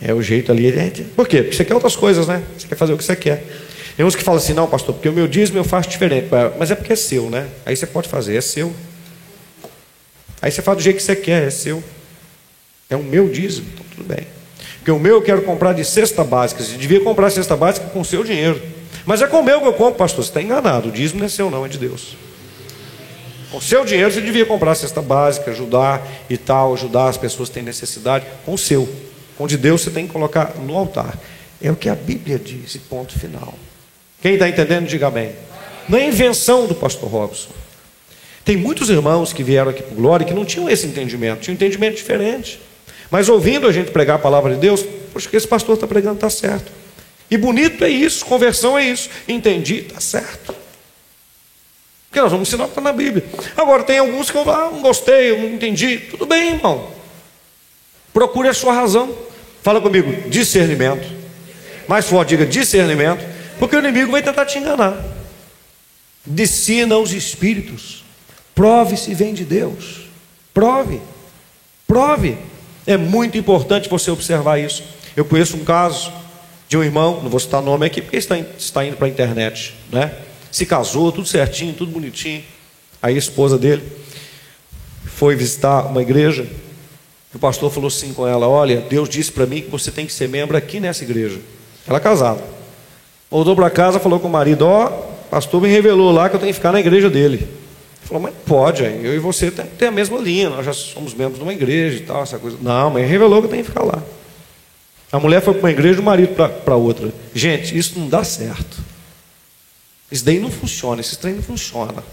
É o jeito ali. É, por quê? Porque você quer outras coisas, né? Você quer fazer o que você quer. Tem uns que falam assim, não, pastor, porque o meu dízimo eu faço diferente. Mas é porque é seu, né? Aí você pode fazer, é seu. Aí você faz do jeito que você quer, é seu. É o meu dízimo, então tudo bem. Porque o meu eu quero comprar de cesta básica. Você devia comprar cesta básica com o seu dinheiro. Mas é com o meu que eu compro, pastor. Você está enganado. O dízimo não é seu, não, é de Deus. Com o seu dinheiro você devia comprar cesta básica, ajudar e tal, ajudar as pessoas que têm necessidade. Com o seu. Com o de Deus você tem que colocar no altar. É o que a Bíblia diz, ponto final. Quem está entendendo, diga bem. Não é invenção do pastor Robson. Tem muitos irmãos que vieram aqui para Glória que não tinham esse entendimento, tinham um entendimento diferente. Mas ouvindo a gente pregar a palavra de Deus, poxa, que esse pastor está pregando está certo. E bonito é isso, conversão é isso. Entendi, está certo. Porque nós vamos ensinar o que está na Bíblia. Agora, tem alguns que eu ah, não gostei, eu não entendi. Tudo bem, irmão. Procure a sua razão. Fala comigo, discernimento. Mais forte, diga discernimento. Porque o inimigo vai tentar te enganar. Descina os espíritos. Prove se vem de Deus. Prove. Prove. É muito importante você observar isso. Eu conheço um caso de um irmão, não vou citar nome aqui porque está, está indo para a internet, né? Se casou, tudo certinho, tudo bonitinho. Aí a esposa dele foi visitar uma igreja O pastor falou assim com ela: Olha, Deus disse para mim que você tem que ser membro aqui nessa igreja. Ela é casada. Voltou para casa, falou com o marido: Ó, oh, pastor me revelou lá que eu tenho que ficar na igreja dele. Ele falou: Mas pode, eu e você tem a mesma linha, nós já somos membros de uma igreja e tal, essa coisa. Não, mas revelou que eu tenho que ficar lá. A mulher foi para uma igreja e o marido para outra. Gente, isso não dá certo. Isso daí não funciona, esse trem não funciona.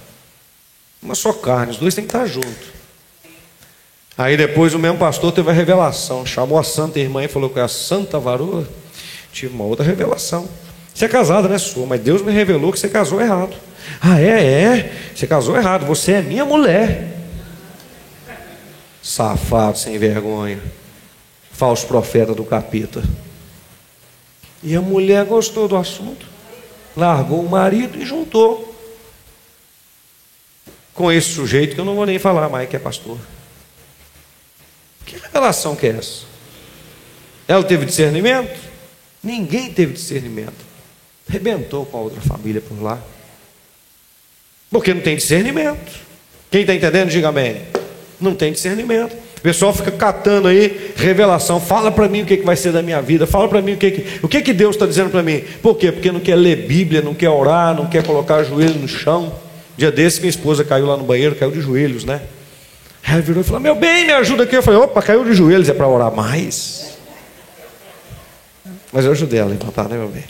Uma só carne, os dois têm que estar juntos. Aí depois o mesmo pastor teve a revelação, chamou a santa irmã e falou que a santa varoa tive uma outra revelação. Você é casada, né, sua? Mas Deus me revelou que você casou errado. Ah, é? É? Você casou errado, você é minha mulher. Safado, sem vergonha. Falso profeta do capeta. E a mulher gostou do assunto. Largou o marido e juntou com esse sujeito que eu não vou nem falar mais que é pastor. Que revelação que é essa? Ela teve discernimento? Ninguém teve discernimento. Rebentou com a outra família por lá. Porque não tem discernimento. Quem está entendendo, diga amém. Não tem discernimento. O pessoal fica catando aí revelação. Fala para mim o que, que vai ser da minha vida. Fala para mim o que, que, o que, que Deus está dizendo para mim. Por quê? Porque não quer ler Bíblia, não quer orar, não quer colocar joelho no chão. Dia desse, minha esposa caiu lá no banheiro, caiu de joelhos, né? Ela virou e falou: Meu bem, me ajuda aqui. Eu falei: Opa, caiu de joelhos, é para orar mais. Mas eu ajudei ela a levantar, né, meu bem?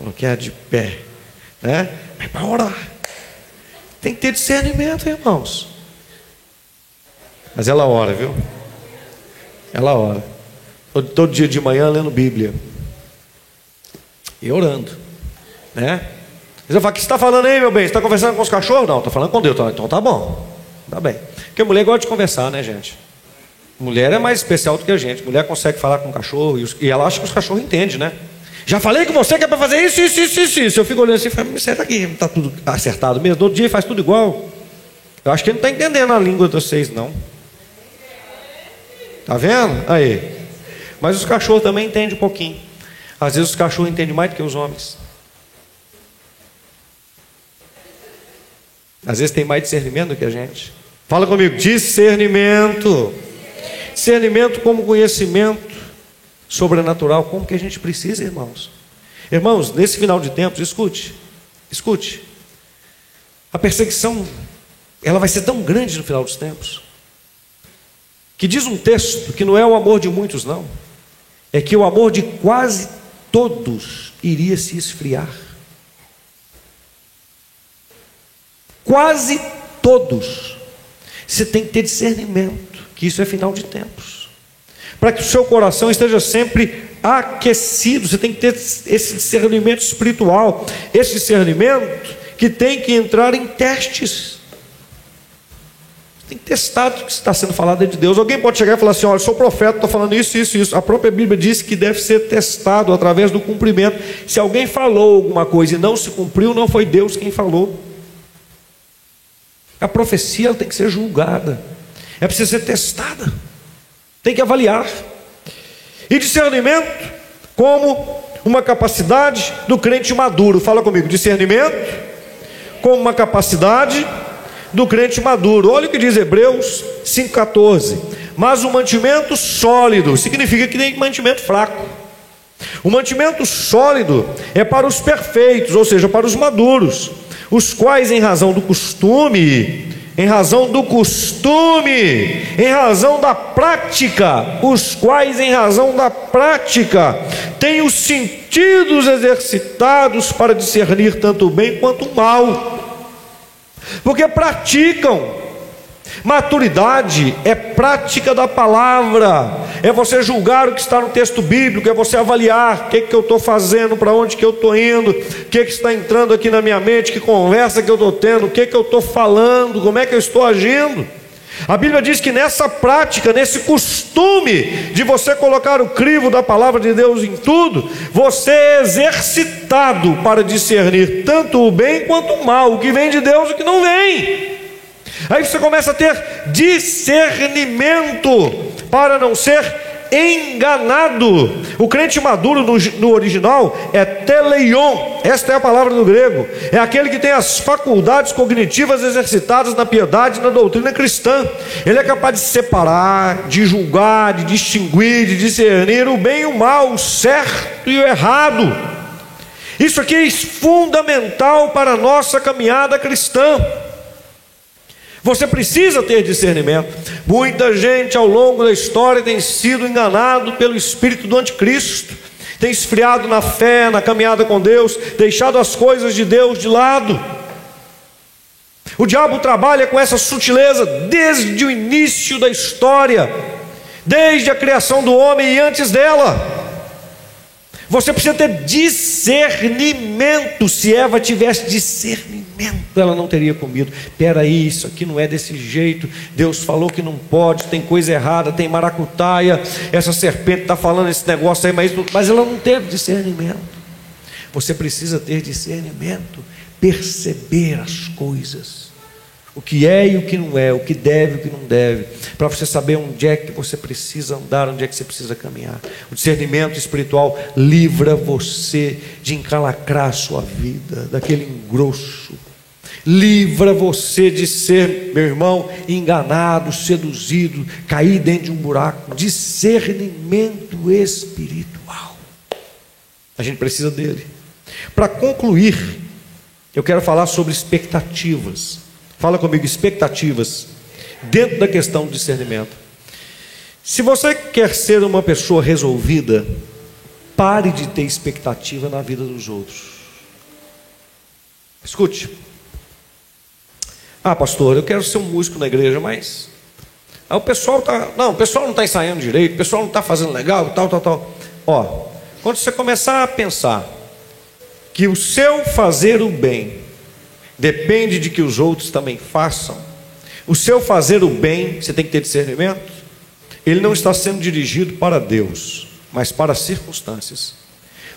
Ela de pé, né? É para orar. Tem que ter discernimento, irmãos. Mas ela ora, viu? Ela ora. Todo, todo dia de manhã lendo Bíblia. E orando, né? Mas eu falo: O que você está falando aí, meu bem? Você está conversando com os cachorros? Não, estou falando com Deus. Então tá bom. Tá bem. Porque mulher gosta de conversar, né, gente? Mulher é mais especial do que a gente. Mulher consegue falar com o cachorro e, e ela acha que os cachorros entendem, né? Já falei com você que é para fazer isso, isso, isso, isso, isso. Eu fico olhando assim falo, senta aqui, está tudo acertado mesmo. Todo dia faz tudo igual. Eu acho que ele não está entendendo a língua de vocês, não. Tá vendo? Aí. Mas os cachorros também entendem um pouquinho. Às vezes os cachorros entendem mais do que os homens. Às vezes tem mais discernimento do que a gente. Fala comigo, discernimento. Discernimento como conhecimento sobrenatural, como que a gente precisa, irmãos. Irmãos, nesse final de tempos, escute, escute. A perseguição, ela vai ser tão grande no final dos tempos, que diz um texto que não é o amor de muitos, não, é que o amor de quase todos iria se esfriar. Quase todos. Você tem que ter discernimento, que isso é final de tempos. Para que o seu coração esteja sempre aquecido, você tem que ter esse discernimento espiritual, esse discernimento que tem que entrar em testes. Tem que testar o que está sendo falado de Deus. Alguém pode chegar e falar assim: olha, sou profeta, estou falando isso, isso, isso. A própria Bíblia diz que deve ser testado através do cumprimento. Se alguém falou alguma coisa e não se cumpriu, não foi Deus quem falou. A profecia tem que ser julgada, é preciso ser testada, tem que avaliar. E discernimento como uma capacidade do crente maduro. Fala comigo, discernimento como uma capacidade do crente maduro. Olha o que diz Hebreus 5,14. Mas o mantimento sólido significa que tem mantimento fraco. O mantimento sólido é para os perfeitos, ou seja, para os maduros os quais, em razão do costume, em razão do costume, em razão da prática, os quais, em razão da prática, têm os sentidos exercitados para discernir tanto o bem quanto o mal, porque praticam Maturidade é prática da palavra, é você julgar o que está no texto bíblico, é você avaliar o que, que eu estou fazendo, para onde que eu estou indo, o que, que está entrando aqui na minha mente, que conversa que eu estou tendo, o que, que eu estou falando, como é que eu estou agindo. A Bíblia diz que nessa prática, nesse costume de você colocar o crivo da palavra de Deus em tudo, você é exercitado para discernir tanto o bem quanto o mal, o que vem de Deus e o que não vem. Aí você começa a ter discernimento para não ser enganado. O crente maduro no, no, original é teleion, esta é a palavra do grego. É aquele que tem as faculdades cognitivas exercitadas na piedade e na doutrina cristã. Ele é capaz de separar, de julgar, de distinguir, de discernir o bem e o mal, o certo e o errado. Isso aqui é fundamental para a nossa caminhada cristã. Você precisa ter discernimento. Muita gente ao longo da história tem sido enganado pelo espírito do anticristo, tem esfriado na fé, na caminhada com Deus, deixado as coisas de Deus de lado. O diabo trabalha com essa sutileza desde o início da história, desde a criação do homem e antes dela. Você precisa ter discernimento. Se Eva tivesse discernimento, ela não teria comido. Peraí, isso aqui não é desse jeito. Deus falou que não pode, tem coisa errada, tem maracutaia. Essa serpente está falando esse negócio aí, mas, mas ela não teve discernimento. Você precisa ter discernimento, perceber as coisas o que é e o que não é, o que deve e o que não deve, para você saber onde é que você precisa andar, onde é que você precisa caminhar. O discernimento espiritual livra você de encalacrar sua vida, daquele engrosso. Livra você de ser, meu irmão, enganado, seduzido, cair dentro de um buraco. Discernimento espiritual. A gente precisa dele. Para concluir, eu quero falar sobre expectativas. Fala comigo, expectativas. Dentro da questão do discernimento. Se você quer ser uma pessoa resolvida, pare de ter expectativa na vida dos outros. Escute. Ah, pastor, eu quero ser um músico na igreja, mas ah, o pessoal tá, não, o pessoal não está ensaiando direito, o pessoal não está fazendo legal, tal, tal, tal. Ó, quando você começar a pensar que o seu fazer o bem depende de que os outros também façam. O seu fazer o bem, você tem que ter discernimento, ele não está sendo dirigido para Deus, mas para as circunstâncias.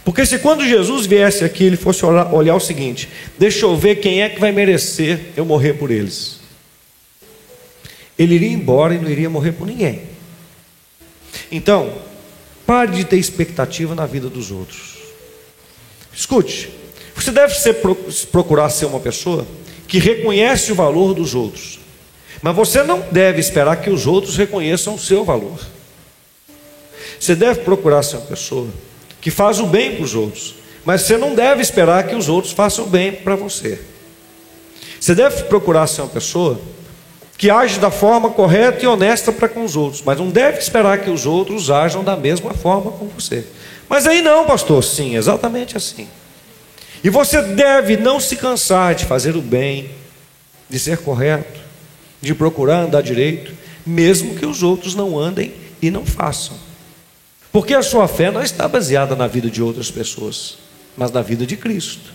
Porque se quando Jesus viesse aqui, ele fosse olhar, olhar o seguinte: deixa eu ver quem é que vai merecer eu morrer por eles. Ele iria embora e não iria morrer por ninguém. Então, pare de ter expectativa na vida dos outros. Escute, você deve ser, procurar ser uma pessoa que reconhece o valor dos outros, mas você não deve esperar que os outros reconheçam o seu valor. Você deve procurar ser uma pessoa que faz o bem para os outros, mas você não deve esperar que os outros façam o bem para você. Você deve procurar ser uma pessoa que age da forma correta e honesta para com os outros, mas não deve esperar que os outros ajam da mesma forma com você. Mas aí não, pastor, sim, exatamente assim. E você deve não se cansar de fazer o bem, de ser correto, de procurar andar direito, mesmo que os outros não andem e não façam. Porque a sua fé não está baseada na vida de outras pessoas, mas na vida de Cristo.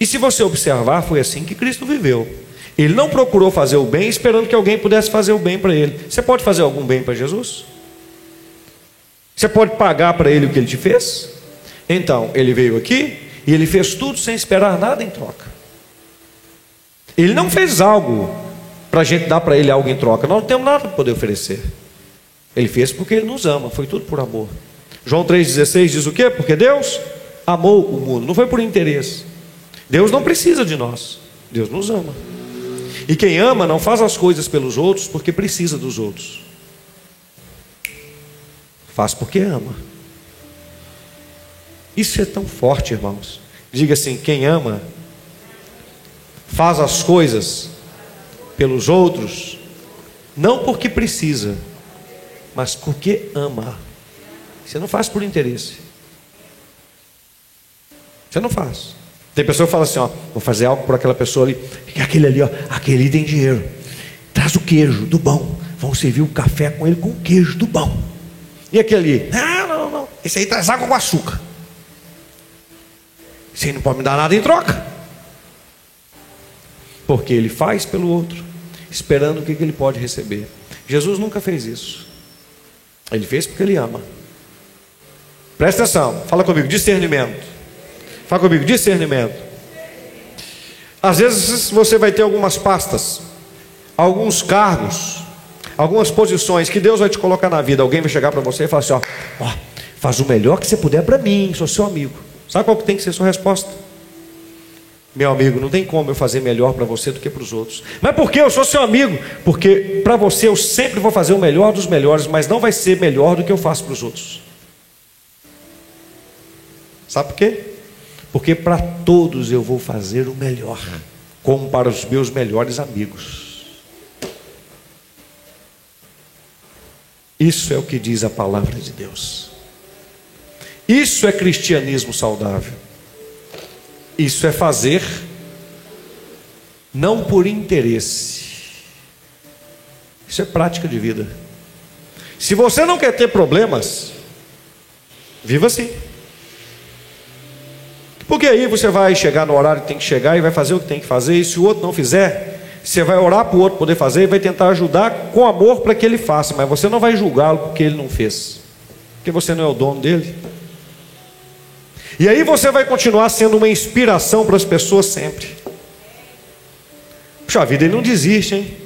E se você observar, foi assim que Cristo viveu. Ele não procurou fazer o bem esperando que alguém pudesse fazer o bem para ele. Você pode fazer algum bem para Jesus? Você pode pagar para ele o que ele te fez? Então, ele veio aqui, e ele fez tudo sem esperar nada em troca. Ele não fez algo para a gente dar para ele algo em troca. Nós não temos nada para poder oferecer. Ele fez porque ele nos ama, foi tudo por amor. João 3,16 diz o quê? Porque Deus amou o mundo, não foi por interesse. Deus não precisa de nós, Deus nos ama. E quem ama não faz as coisas pelos outros porque precisa dos outros, faz porque ama. Isso é tão forte, irmãos. Diga assim: quem ama, faz as coisas pelos outros, não porque precisa, mas porque ama. Você não faz por interesse. Você não faz. Tem pessoa que fala assim: ó, vou fazer algo por aquela pessoa ali. Aquele ali, ó, aquele tem dinheiro. Traz o queijo do bom. Vão servir o café com ele com queijo do bom. E aquele ali, não, não, não. Esse aí traz água com açúcar. Você não pode me dar nada em troca. Porque ele faz pelo outro, esperando o que ele pode receber. Jesus nunca fez isso. Ele fez porque ele ama. Presta atenção, fala comigo, discernimento. Fala comigo, discernimento. Às vezes você vai ter algumas pastas, alguns cargos, algumas posições que Deus vai te colocar na vida. Alguém vai chegar para você e falar assim: ó, ó, faz o melhor que você puder para mim, sou seu amigo. Sabe qual que tem que ser a sua resposta? Meu amigo, não tem como eu fazer melhor para você do que para os outros. Mas por que eu sou seu amigo? Porque para você eu sempre vou fazer o melhor dos melhores, mas não vai ser melhor do que eu faço para os outros. Sabe por quê? Porque para todos eu vou fazer o melhor, como para os meus melhores amigos. Isso é o que diz a palavra de Deus. Isso é cristianismo saudável. Isso é fazer não por interesse. Isso é prática de vida. Se você não quer ter problemas, viva assim. Porque aí você vai chegar no horário que tem que chegar e vai fazer o que tem que fazer, e se o outro não fizer, você vai orar para o outro poder fazer e vai tentar ajudar com amor para que ele faça, mas você não vai julgá-lo porque ele não fez, porque você não é o dono dele. E aí você vai continuar sendo uma inspiração para as pessoas sempre. Puxa vida, ele não desiste, hein?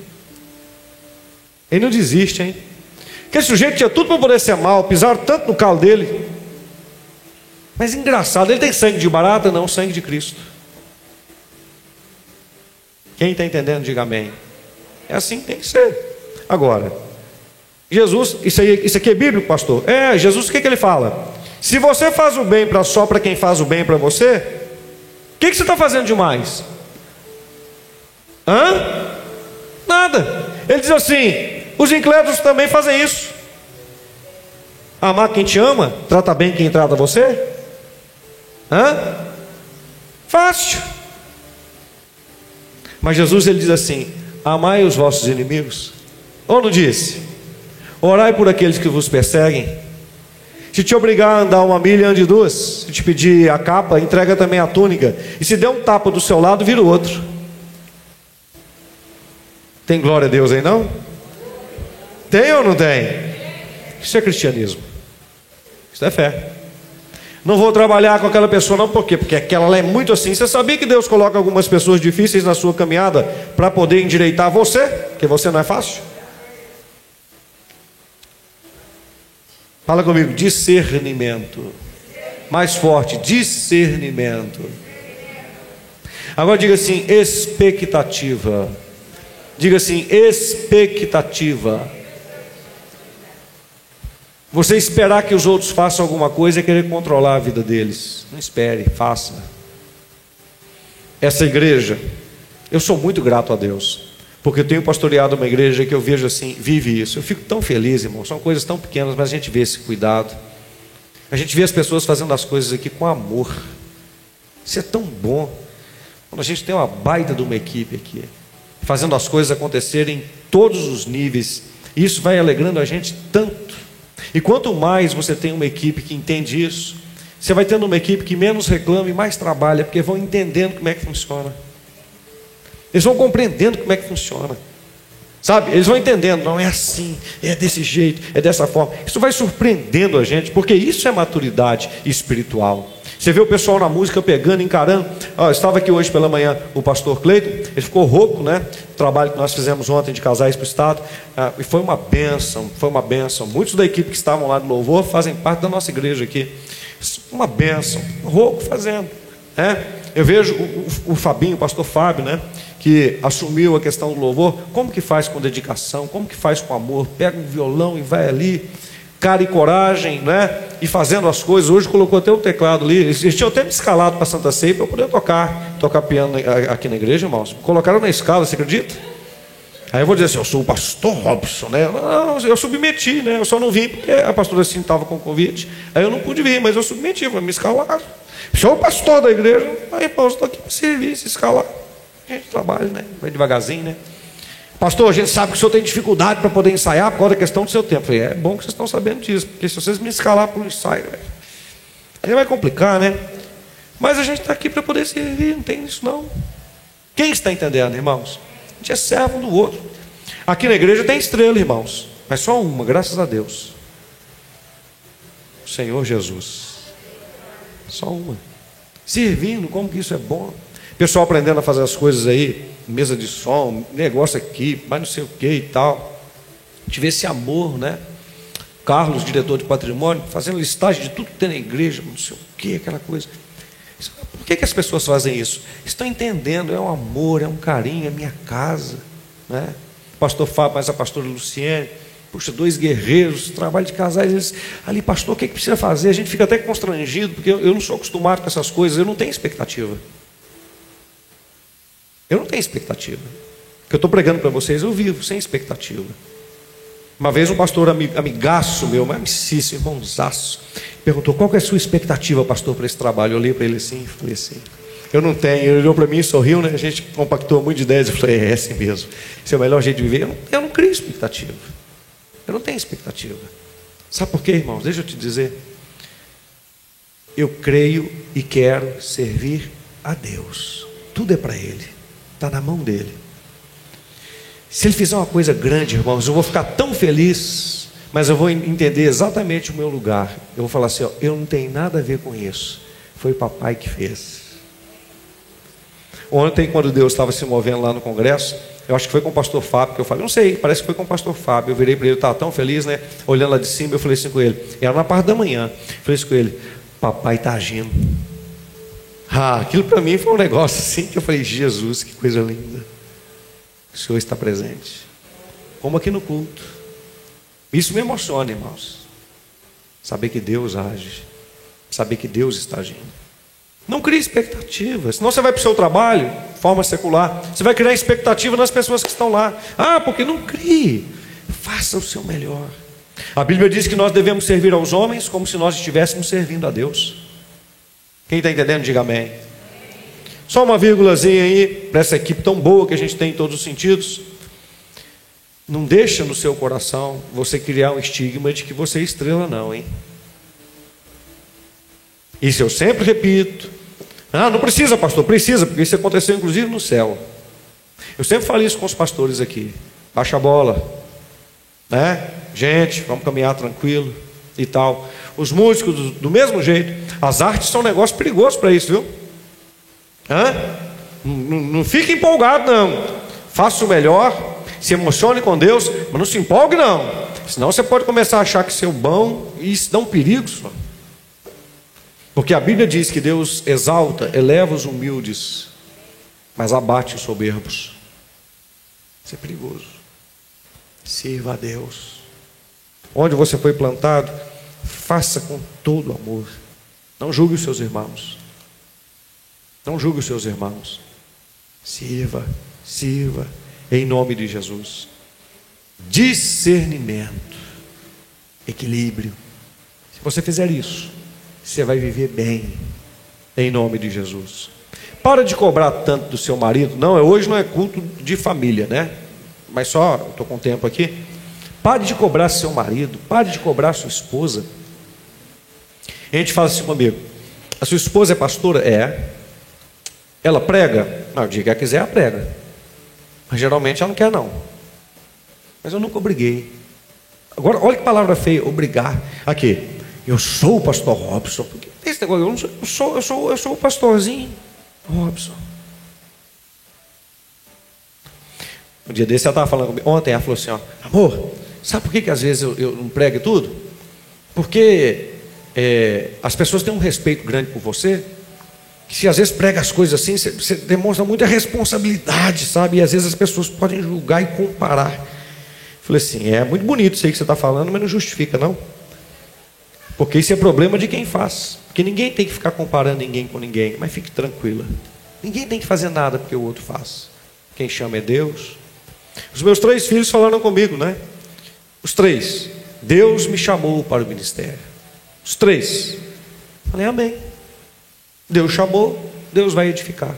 Ele não desiste, hein? Aquele sujeito tinha tudo para poder ser mal, pisaram tanto no calo dele. Mas engraçado, ele tem sangue de barata? Não, sangue de Cristo. Quem está entendendo, diga amém. É assim que tem que ser. Agora, Jesus, isso, aí, isso aqui é bíblico, pastor? É, Jesus, o que, que ele fala? Se você faz o bem para só para quem faz o bem para você, o que, que você está fazendo demais? Hã? Nada. Ele diz assim: os incrédulos também fazem isso. Amar quem te ama, trata bem quem trata você. Hã? Fácil. Mas Jesus ele diz assim: amai os vossos inimigos. Ou não disse? Orai por aqueles que vos perseguem. Se te obrigar a andar uma milha, ande duas. Se te pedir a capa, entrega também a túnica. E se der um tapa do seu lado, vira o outro. Tem glória a Deus aí não? Tem ou não tem? Isso é cristianismo. Isso é fé. Não vou trabalhar com aquela pessoa, não, por quê? Porque aquela é muito assim. Você sabia que Deus coloca algumas pessoas difíceis na sua caminhada para poder endireitar você? Porque você não é fácil? Fala comigo, discernimento. Mais forte, discernimento. Agora diga assim, expectativa. Diga assim, expectativa. Você esperar que os outros façam alguma coisa é querer controlar a vida deles. Não espere, faça. Essa igreja, eu sou muito grato a Deus. Porque eu tenho pastoreado uma igreja que eu vejo assim, vive isso. Eu fico tão feliz, irmão. São coisas tão pequenas, mas a gente vê esse cuidado. A gente vê as pessoas fazendo as coisas aqui com amor. Isso é tão bom. Quando a gente tem uma baita de uma equipe aqui, fazendo as coisas acontecerem em todos os níveis, isso vai alegrando a gente tanto. E quanto mais você tem uma equipe que entende isso, você vai tendo uma equipe que menos reclama e mais trabalha, porque vão entendendo como é que funciona. Eles vão compreendendo como é que funciona. Sabe? Eles vão entendendo, não é assim, é desse jeito, é dessa forma. Isso vai surpreendendo a gente, porque isso é maturidade espiritual. Você vê o pessoal na música pegando, encarando. Estava aqui hoje pela manhã o pastor Cleiton, ele ficou rouco, né? O trabalho que nós fizemos ontem de casais para o Estado. Ah, e foi uma benção, foi uma benção. Muitos da equipe que estavam lá no louvor fazem parte da nossa igreja aqui. Uma benção, rouco fazendo. Né? Eu vejo o, o, o Fabinho, o pastor Fábio, né? que assumiu a questão do louvor, como que faz com dedicação, como que faz com amor, pega um violão e vai ali, cara e coragem, né? E fazendo as coisas. Hoje colocou até o teclado ali. Eles tinham até me escalado para Santa Ceia para eu poder tocar, tocar piano aqui na igreja, irmãos. Colocaram na escala, você acredita? Aí eu vou dizer assim, eu sou o pastor Robson, né? Não, eu submeti, né? Eu só não vim porque a pastora assim estava com convite. Aí eu não pude vir, mas eu submeti, me escalaram. Sou o pastor da igreja. Aí, Paulo, estou aqui para servir, se escalar. A gente trabalha, né? Vai devagarzinho, né? Pastor, a gente sabe que o senhor tem dificuldade para poder ensaiar por causa da questão do seu tempo. falei, é bom que vocês estão sabendo disso, porque se vocês me escalar para o ensaio, aí vai complicar, né? Mas a gente está aqui para poder servir, não tem isso não. Quem está entendendo, irmãos? A gente é servo um do outro. Aqui na igreja tem estrela, irmãos, mas só uma, graças a Deus. O Senhor Jesus. Só uma. Servindo, como que isso é bom. Pessoal aprendendo a fazer as coisas aí, mesa de som, negócio aqui, mas não sei o que e tal. tive esse amor, né? Carlos, diretor de patrimônio, fazendo listagem de tudo que tem na igreja, não sei o que, aquela coisa. Por que, que as pessoas fazem isso? Estão entendendo, é um amor, é um carinho, é minha casa. Né? Pastor Fábio, mas a pastora Luciene, puxa, dois guerreiros, trabalho de casais, eles, ali, pastor, o que, que precisa fazer? A gente fica até constrangido, porque eu, eu não sou acostumado com essas coisas, eu não tenho expectativa. Eu não tenho expectativa. O que eu estou pregando para vocês, eu vivo sem expectativa. Uma vez um pastor amigaço meu, amicíssimo, irmãozaço, perguntou: qual é a sua expectativa, pastor, para esse trabalho? Eu olhei para ele assim e falei assim: eu não tenho. Ele olhou para mim e sorriu, né? A gente compactou muito de ideias. Eu falei: é, é assim mesmo. Esse é o melhor jeito de viver. Eu não, eu não crio expectativa. Eu não tenho expectativa. Sabe por quê, irmãos? Deixa eu te dizer. Eu creio e quero servir a Deus. Tudo é para Ele, está na mão dele. Se ele fizer uma coisa grande, irmãos, eu vou ficar tão feliz, mas eu vou entender exatamente o meu lugar. Eu vou falar assim: ó, eu não tenho nada a ver com isso. Foi o papai que fez. Ontem, quando Deus estava se movendo lá no congresso, eu acho que foi com o pastor Fábio que eu falei, não sei, parece que foi com o pastor Fábio. Eu virei para ele, estava tão feliz, né? Olhando lá de cima, eu falei assim com ele, era na parte da manhã. falei assim com ele, papai está agindo. Ah, aquilo para mim foi um negócio assim que eu falei, Jesus, que coisa linda. O Senhor está presente. Como aqui no culto. Isso me emociona, irmãos. Saber que Deus age. Saber que Deus está agindo. Não crie expectativas. Senão você vai para o seu trabalho, forma secular. Você vai criar expectativa nas pessoas que estão lá. Ah, porque não crie. Faça o seu melhor. A Bíblia diz que nós devemos servir aos homens como se nós estivéssemos servindo a Deus. Quem está entendendo, diga amém. Só uma vírgulazinha aí, para essa equipe tão boa que a gente tem em todos os sentidos. Não deixa no seu coração você criar um estigma de que você é estrela, não, hein? Isso eu sempre repito. Ah, não precisa, pastor, precisa, porque isso aconteceu inclusive no céu. Eu sempre falo isso com os pastores aqui. Baixa a bola. Né? Gente, vamos caminhar tranquilo e tal. Os músicos, do, do mesmo jeito. As artes são um negócio perigoso para isso, viu? Hã? Não, fique empolgado, não. Faça o melhor, se emocione com Deus, mas não se empolgue, não. Senão você pode começar a achar que seu bom e isso dá um perigo. Só. Porque a Bíblia diz que Deus exalta, eleva os humildes, mas abate os soberbos. Isso é perigoso. Sirva a Deus. Onde você foi plantado, faça com todo amor. Não julgue os seus irmãos. Não julgue os seus irmãos. Sirva, sirva, em nome de Jesus. Discernimento, equilíbrio. Se você fizer isso, você vai viver bem, em nome de Jesus. Para de cobrar tanto do seu marido. Não, hoje não é culto de família, né? Mas só, estou com tempo aqui. Pare de cobrar seu marido, pare de cobrar sua esposa. a gente fala assim comigo: a sua esposa é pastora? É. Ela prega? Não, o dia que ela quiser, ela prega. Mas geralmente ela não quer, não. Mas eu nunca obriguei. Agora, olha que palavra feia, obrigar. Aqui, eu sou o pastor Robson. Porque esse negócio, eu, sou, eu, sou, eu, sou, eu sou o pastorzinho Robson. Um dia desse ela estava falando comigo. Ontem ela falou assim: ó, amor, sabe por que, que às vezes eu, eu não prego tudo? Porque é, as pessoas têm um respeito grande por você se às vezes prega as coisas assim, você, você demonstra muita responsabilidade, sabe? E às vezes as pessoas podem julgar e comparar. Falei assim, é muito bonito isso aí que você está falando, mas não justifica, não. Porque isso é problema de quem faz. Porque ninguém tem que ficar comparando ninguém com ninguém, mas fique tranquila. Ninguém tem que fazer nada porque o outro faz. Quem chama é Deus. Os meus três filhos falaram comigo, né? Os três. Deus me chamou para o ministério. Os três. Falei, amém. Deus chamou, Deus vai edificar.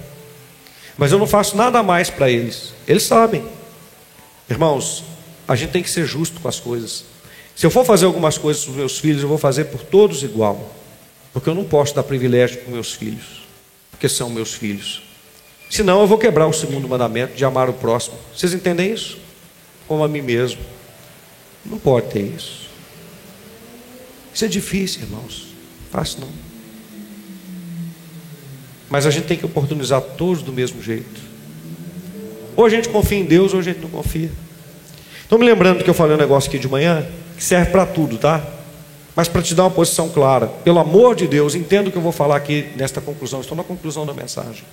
Mas eu não faço nada mais para eles. Eles sabem. Irmãos, a gente tem que ser justo com as coisas. Se eu for fazer algumas coisas para os meus filhos, eu vou fazer por todos igual. Porque eu não posso dar privilégio para os meus filhos. Porque são meus filhos. Senão eu vou quebrar o segundo mandamento de amar o próximo. Vocês entendem isso? Como a mim mesmo. Não pode ter isso. Isso é difícil, irmãos. Fácil não. Mas a gente tem que oportunizar todos do mesmo jeito. Ou a gente confia em Deus, ou a gente não confia. Estou me lembrando que eu falei um negócio aqui de manhã, que serve para tudo, tá? Mas para te dar uma posição clara, pelo amor de Deus, entenda o que eu vou falar aqui nesta conclusão, estou na conclusão da mensagem.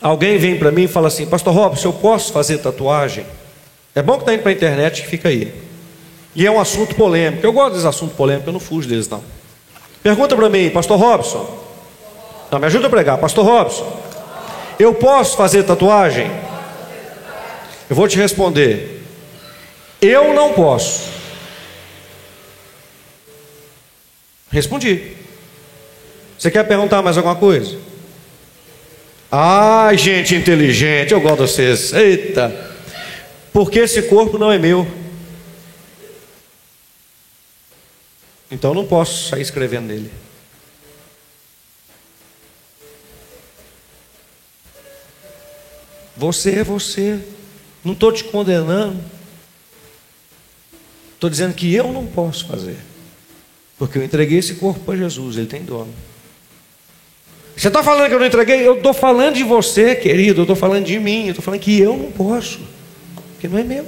Alguém vem para mim e fala assim, Pastor Robson, eu posso fazer tatuagem? É bom que está indo para a internet que fica aí. E é um assunto polêmico. Eu gosto desses assuntos polêmicos, eu não fujo deles, não. Pergunta para mim, Pastor Robson. Não, me ajuda a pregar, Pastor Robson. Eu posso fazer tatuagem? Eu vou te responder. Eu não posso. Respondi. Você quer perguntar mais alguma coisa? Ai, gente inteligente, eu gosto de vocês. Eita. Porque esse corpo não é meu. Então eu não posso sair escrevendo nele. Você é você. Não estou te condenando. Estou dizendo que eu não posso fazer. Porque eu entreguei esse corpo para Jesus, ele tem dono. Você está falando que eu não entreguei? Eu estou falando de você, querido. Eu estou falando de mim. Eu estou falando que eu não posso. Porque não é meu.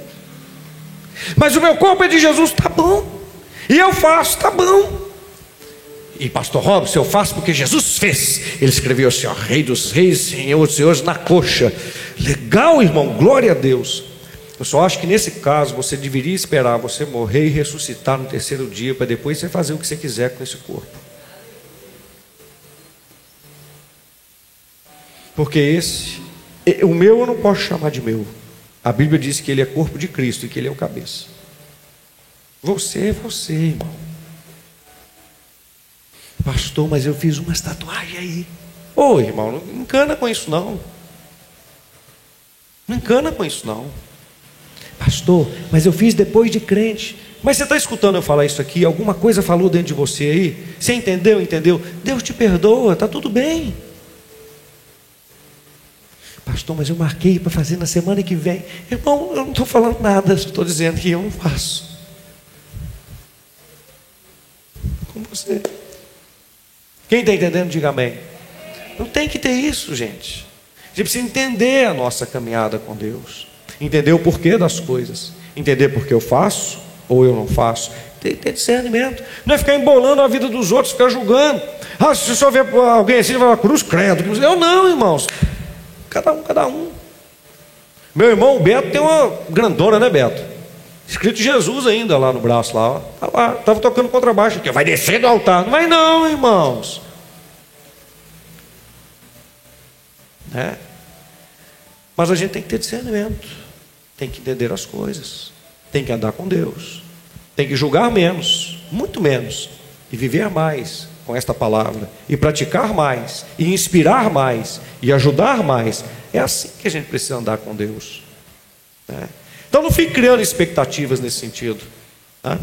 Mas o meu corpo é de Jesus, tá bom. E eu faço, tá bom. E pastor Robson, eu faço porque Jesus fez. Ele escreveu assim: ó, Rei dos Reis, Senhor dos Senhores, na coxa. Legal, irmão, glória a Deus. Eu só acho que nesse caso você deveria esperar você morrer e ressuscitar no terceiro dia, para depois você fazer o que você quiser com esse corpo. Porque esse, o meu eu não posso chamar de meu. A Bíblia diz que ele é corpo de Cristo e que ele é o cabeça. Você é você, irmão. Pastor, mas eu fiz uma tatuagem aí. Ô irmão, não encana com isso não. Não encana com isso não. Pastor, mas eu fiz depois de crente. Mas você está escutando eu falar isso aqui? Alguma coisa falou dentro de você aí? Você entendeu? Entendeu? Deus te perdoa, está tudo bem. Pastor, mas eu marquei para fazer na semana que vem. Irmão, eu não estou falando nada, estou dizendo que eu não faço. Com você. Quem está entendendo, diga amém. Não tem que ter isso, gente. A gente precisa entender a nossa caminhada com Deus. Entender o porquê das coisas. Entender por que eu faço ou eu não faço. Tem que ter discernimento. Não é ficar embolando a vida dos outros, ficar julgando. Ah, se você vê alguém assim, vai cruz, credo. Eu não, irmãos. Cada um, cada um. Meu irmão, Beto, tem uma grandona, né, Beto? Escrito Jesus ainda lá no braço, lá. Estava tá tocando contrabaixo aqui. Vai descer do altar. Não vai não, irmãos. Né? Mas a gente tem que ter discernimento. Tem que entender as coisas. Tem que andar com Deus. Tem que julgar menos, muito menos. E viver mais com esta palavra, e praticar mais, e inspirar mais, e ajudar mais. É assim que a gente precisa andar com Deus. Né? Então não fique criando expectativas nesse sentido. Né?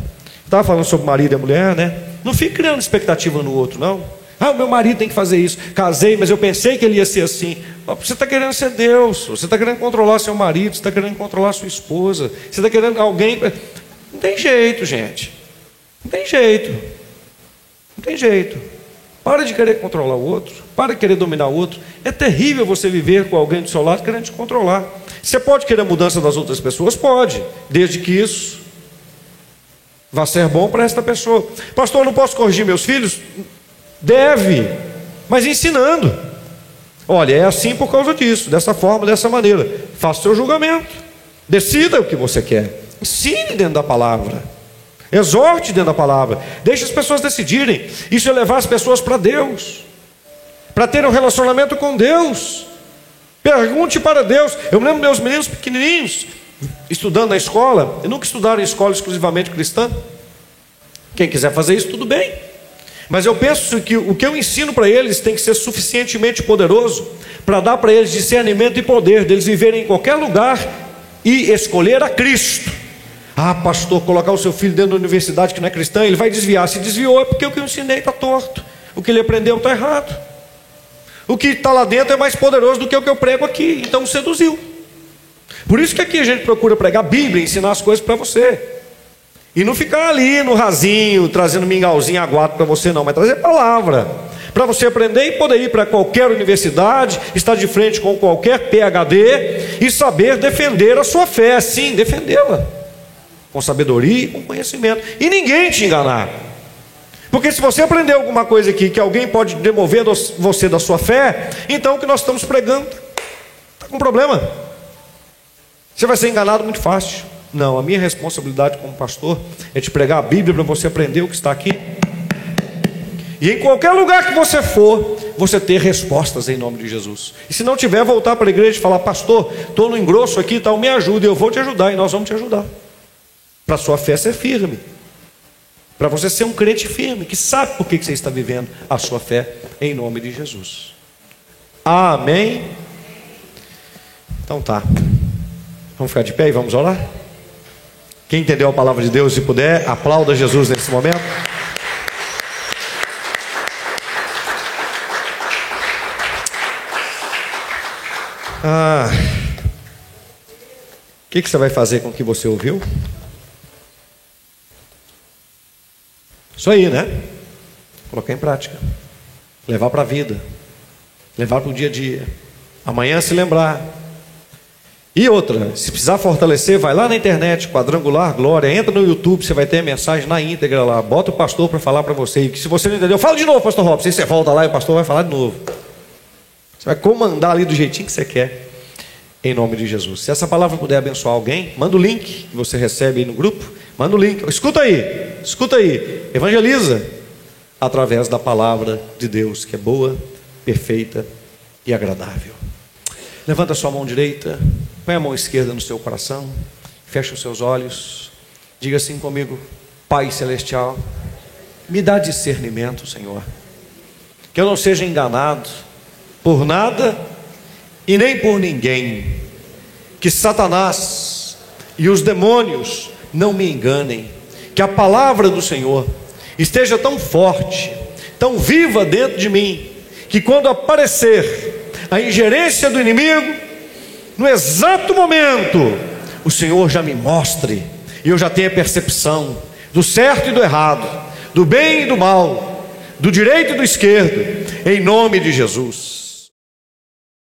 Estava falando sobre marido e mulher, né? Não fique criando expectativa no outro, não. Ah, meu marido tem que fazer isso. Casei, mas eu pensei que ele ia ser assim. Você está querendo ser Deus. Você está querendo controlar seu marido. Você está querendo controlar sua esposa. Você está querendo alguém. Não tem jeito, gente. Não tem jeito. Não tem jeito. Para de querer controlar o outro, para de querer dominar o outro. É terrível você viver com alguém do seu lado querendo te controlar. Você pode querer a mudança das outras pessoas? Pode, desde que isso vá ser bom para esta pessoa. Pastor, eu não posso corrigir meus filhos? Deve, mas ensinando. Olha, é assim por causa disso, dessa forma, dessa maneira. Faça o seu julgamento. Decida o que você quer. Ensine dentro da palavra. Exorte dentro da palavra. Deixe as pessoas decidirem. Isso é levar as pessoas para Deus. Para ter um relacionamento com Deus. Pergunte para Deus. Eu lembro meus meninos pequenininhos, estudando na escola, e nunca estudaram em escola exclusivamente cristã. Quem quiser fazer isso, tudo bem. Mas eu penso que o que eu ensino para eles tem que ser suficientemente poderoso para dar para eles discernimento e poder deles viverem em qualquer lugar e escolher a Cristo. Ah, pastor, colocar o seu filho dentro da universidade que não é cristã, ele vai desviar. Se desviou é porque o que eu ensinei está torto. O que ele aprendeu está errado. O que está lá dentro é mais poderoso do que o que eu prego aqui. Então seduziu. Por isso que aqui a gente procura pregar a Bíblia, ensinar as coisas para você. E não ficar ali no rasinho, trazendo mingauzinho aguado para você, não, mas trazer palavra. Para você aprender e poder ir para qualquer universidade, estar de frente com qualquer PhD e saber defender a sua fé, sim, defendê-la, com sabedoria e com conhecimento, e ninguém te enganar. Porque se você aprender alguma coisa aqui que alguém pode demover você da sua fé, então o que nós estamos pregando está com problema. Você vai ser enganado muito fácil. Não, a minha responsabilidade como pastor é te pregar a Bíblia para você aprender o que está aqui. E em qualquer lugar que você for, você ter respostas em nome de Jesus. E se não tiver, voltar para a igreja e falar, pastor, estou no engrosso aqui, tal, me ajuda, eu vou te ajudar e nós vamos te ajudar. Para sua fé ser firme. Para você ser um crente firme, que sabe por que você está vivendo a sua fé em nome de Jesus. Amém? Então tá. Vamos ficar de pé e vamos orar? Quem entendeu a palavra de Deus, se puder, aplauda Jesus nesse momento. Ah, o que, que você vai fazer com o que você ouviu? Isso aí, né? Colocar em prática. Levar para a vida. Levar para o dia a dia. Amanhã se lembrar. E outra, se precisar fortalecer, vai lá na internet, quadrangular glória, entra no YouTube, você vai ter a mensagem na íntegra lá. Bota o pastor para falar para você. E se você não entendeu, fala de novo, pastor Robson. Você volta lá e o pastor vai falar de novo. Você vai comandar ali do jeitinho que você quer. Em nome de Jesus. Se essa palavra puder abençoar alguém, manda o link que você recebe aí no grupo. Manda o link. Escuta aí, escuta aí. Evangeliza através da palavra de Deus, que é boa, perfeita e agradável. Levanta a sua mão direita, põe a mão esquerda no seu coração, fecha os seus olhos, diga assim comigo: Pai Celestial, me dá discernimento, Senhor, que eu não seja enganado por nada e nem por ninguém, que Satanás e os demônios não me enganem, que a palavra do Senhor esteja tão forte, tão viva dentro de mim, que quando aparecer a ingerência do inimigo, no exato momento, o Senhor já me mostre e eu já tenha percepção do certo e do errado, do bem e do mal, do direito e do esquerdo, em nome de Jesus.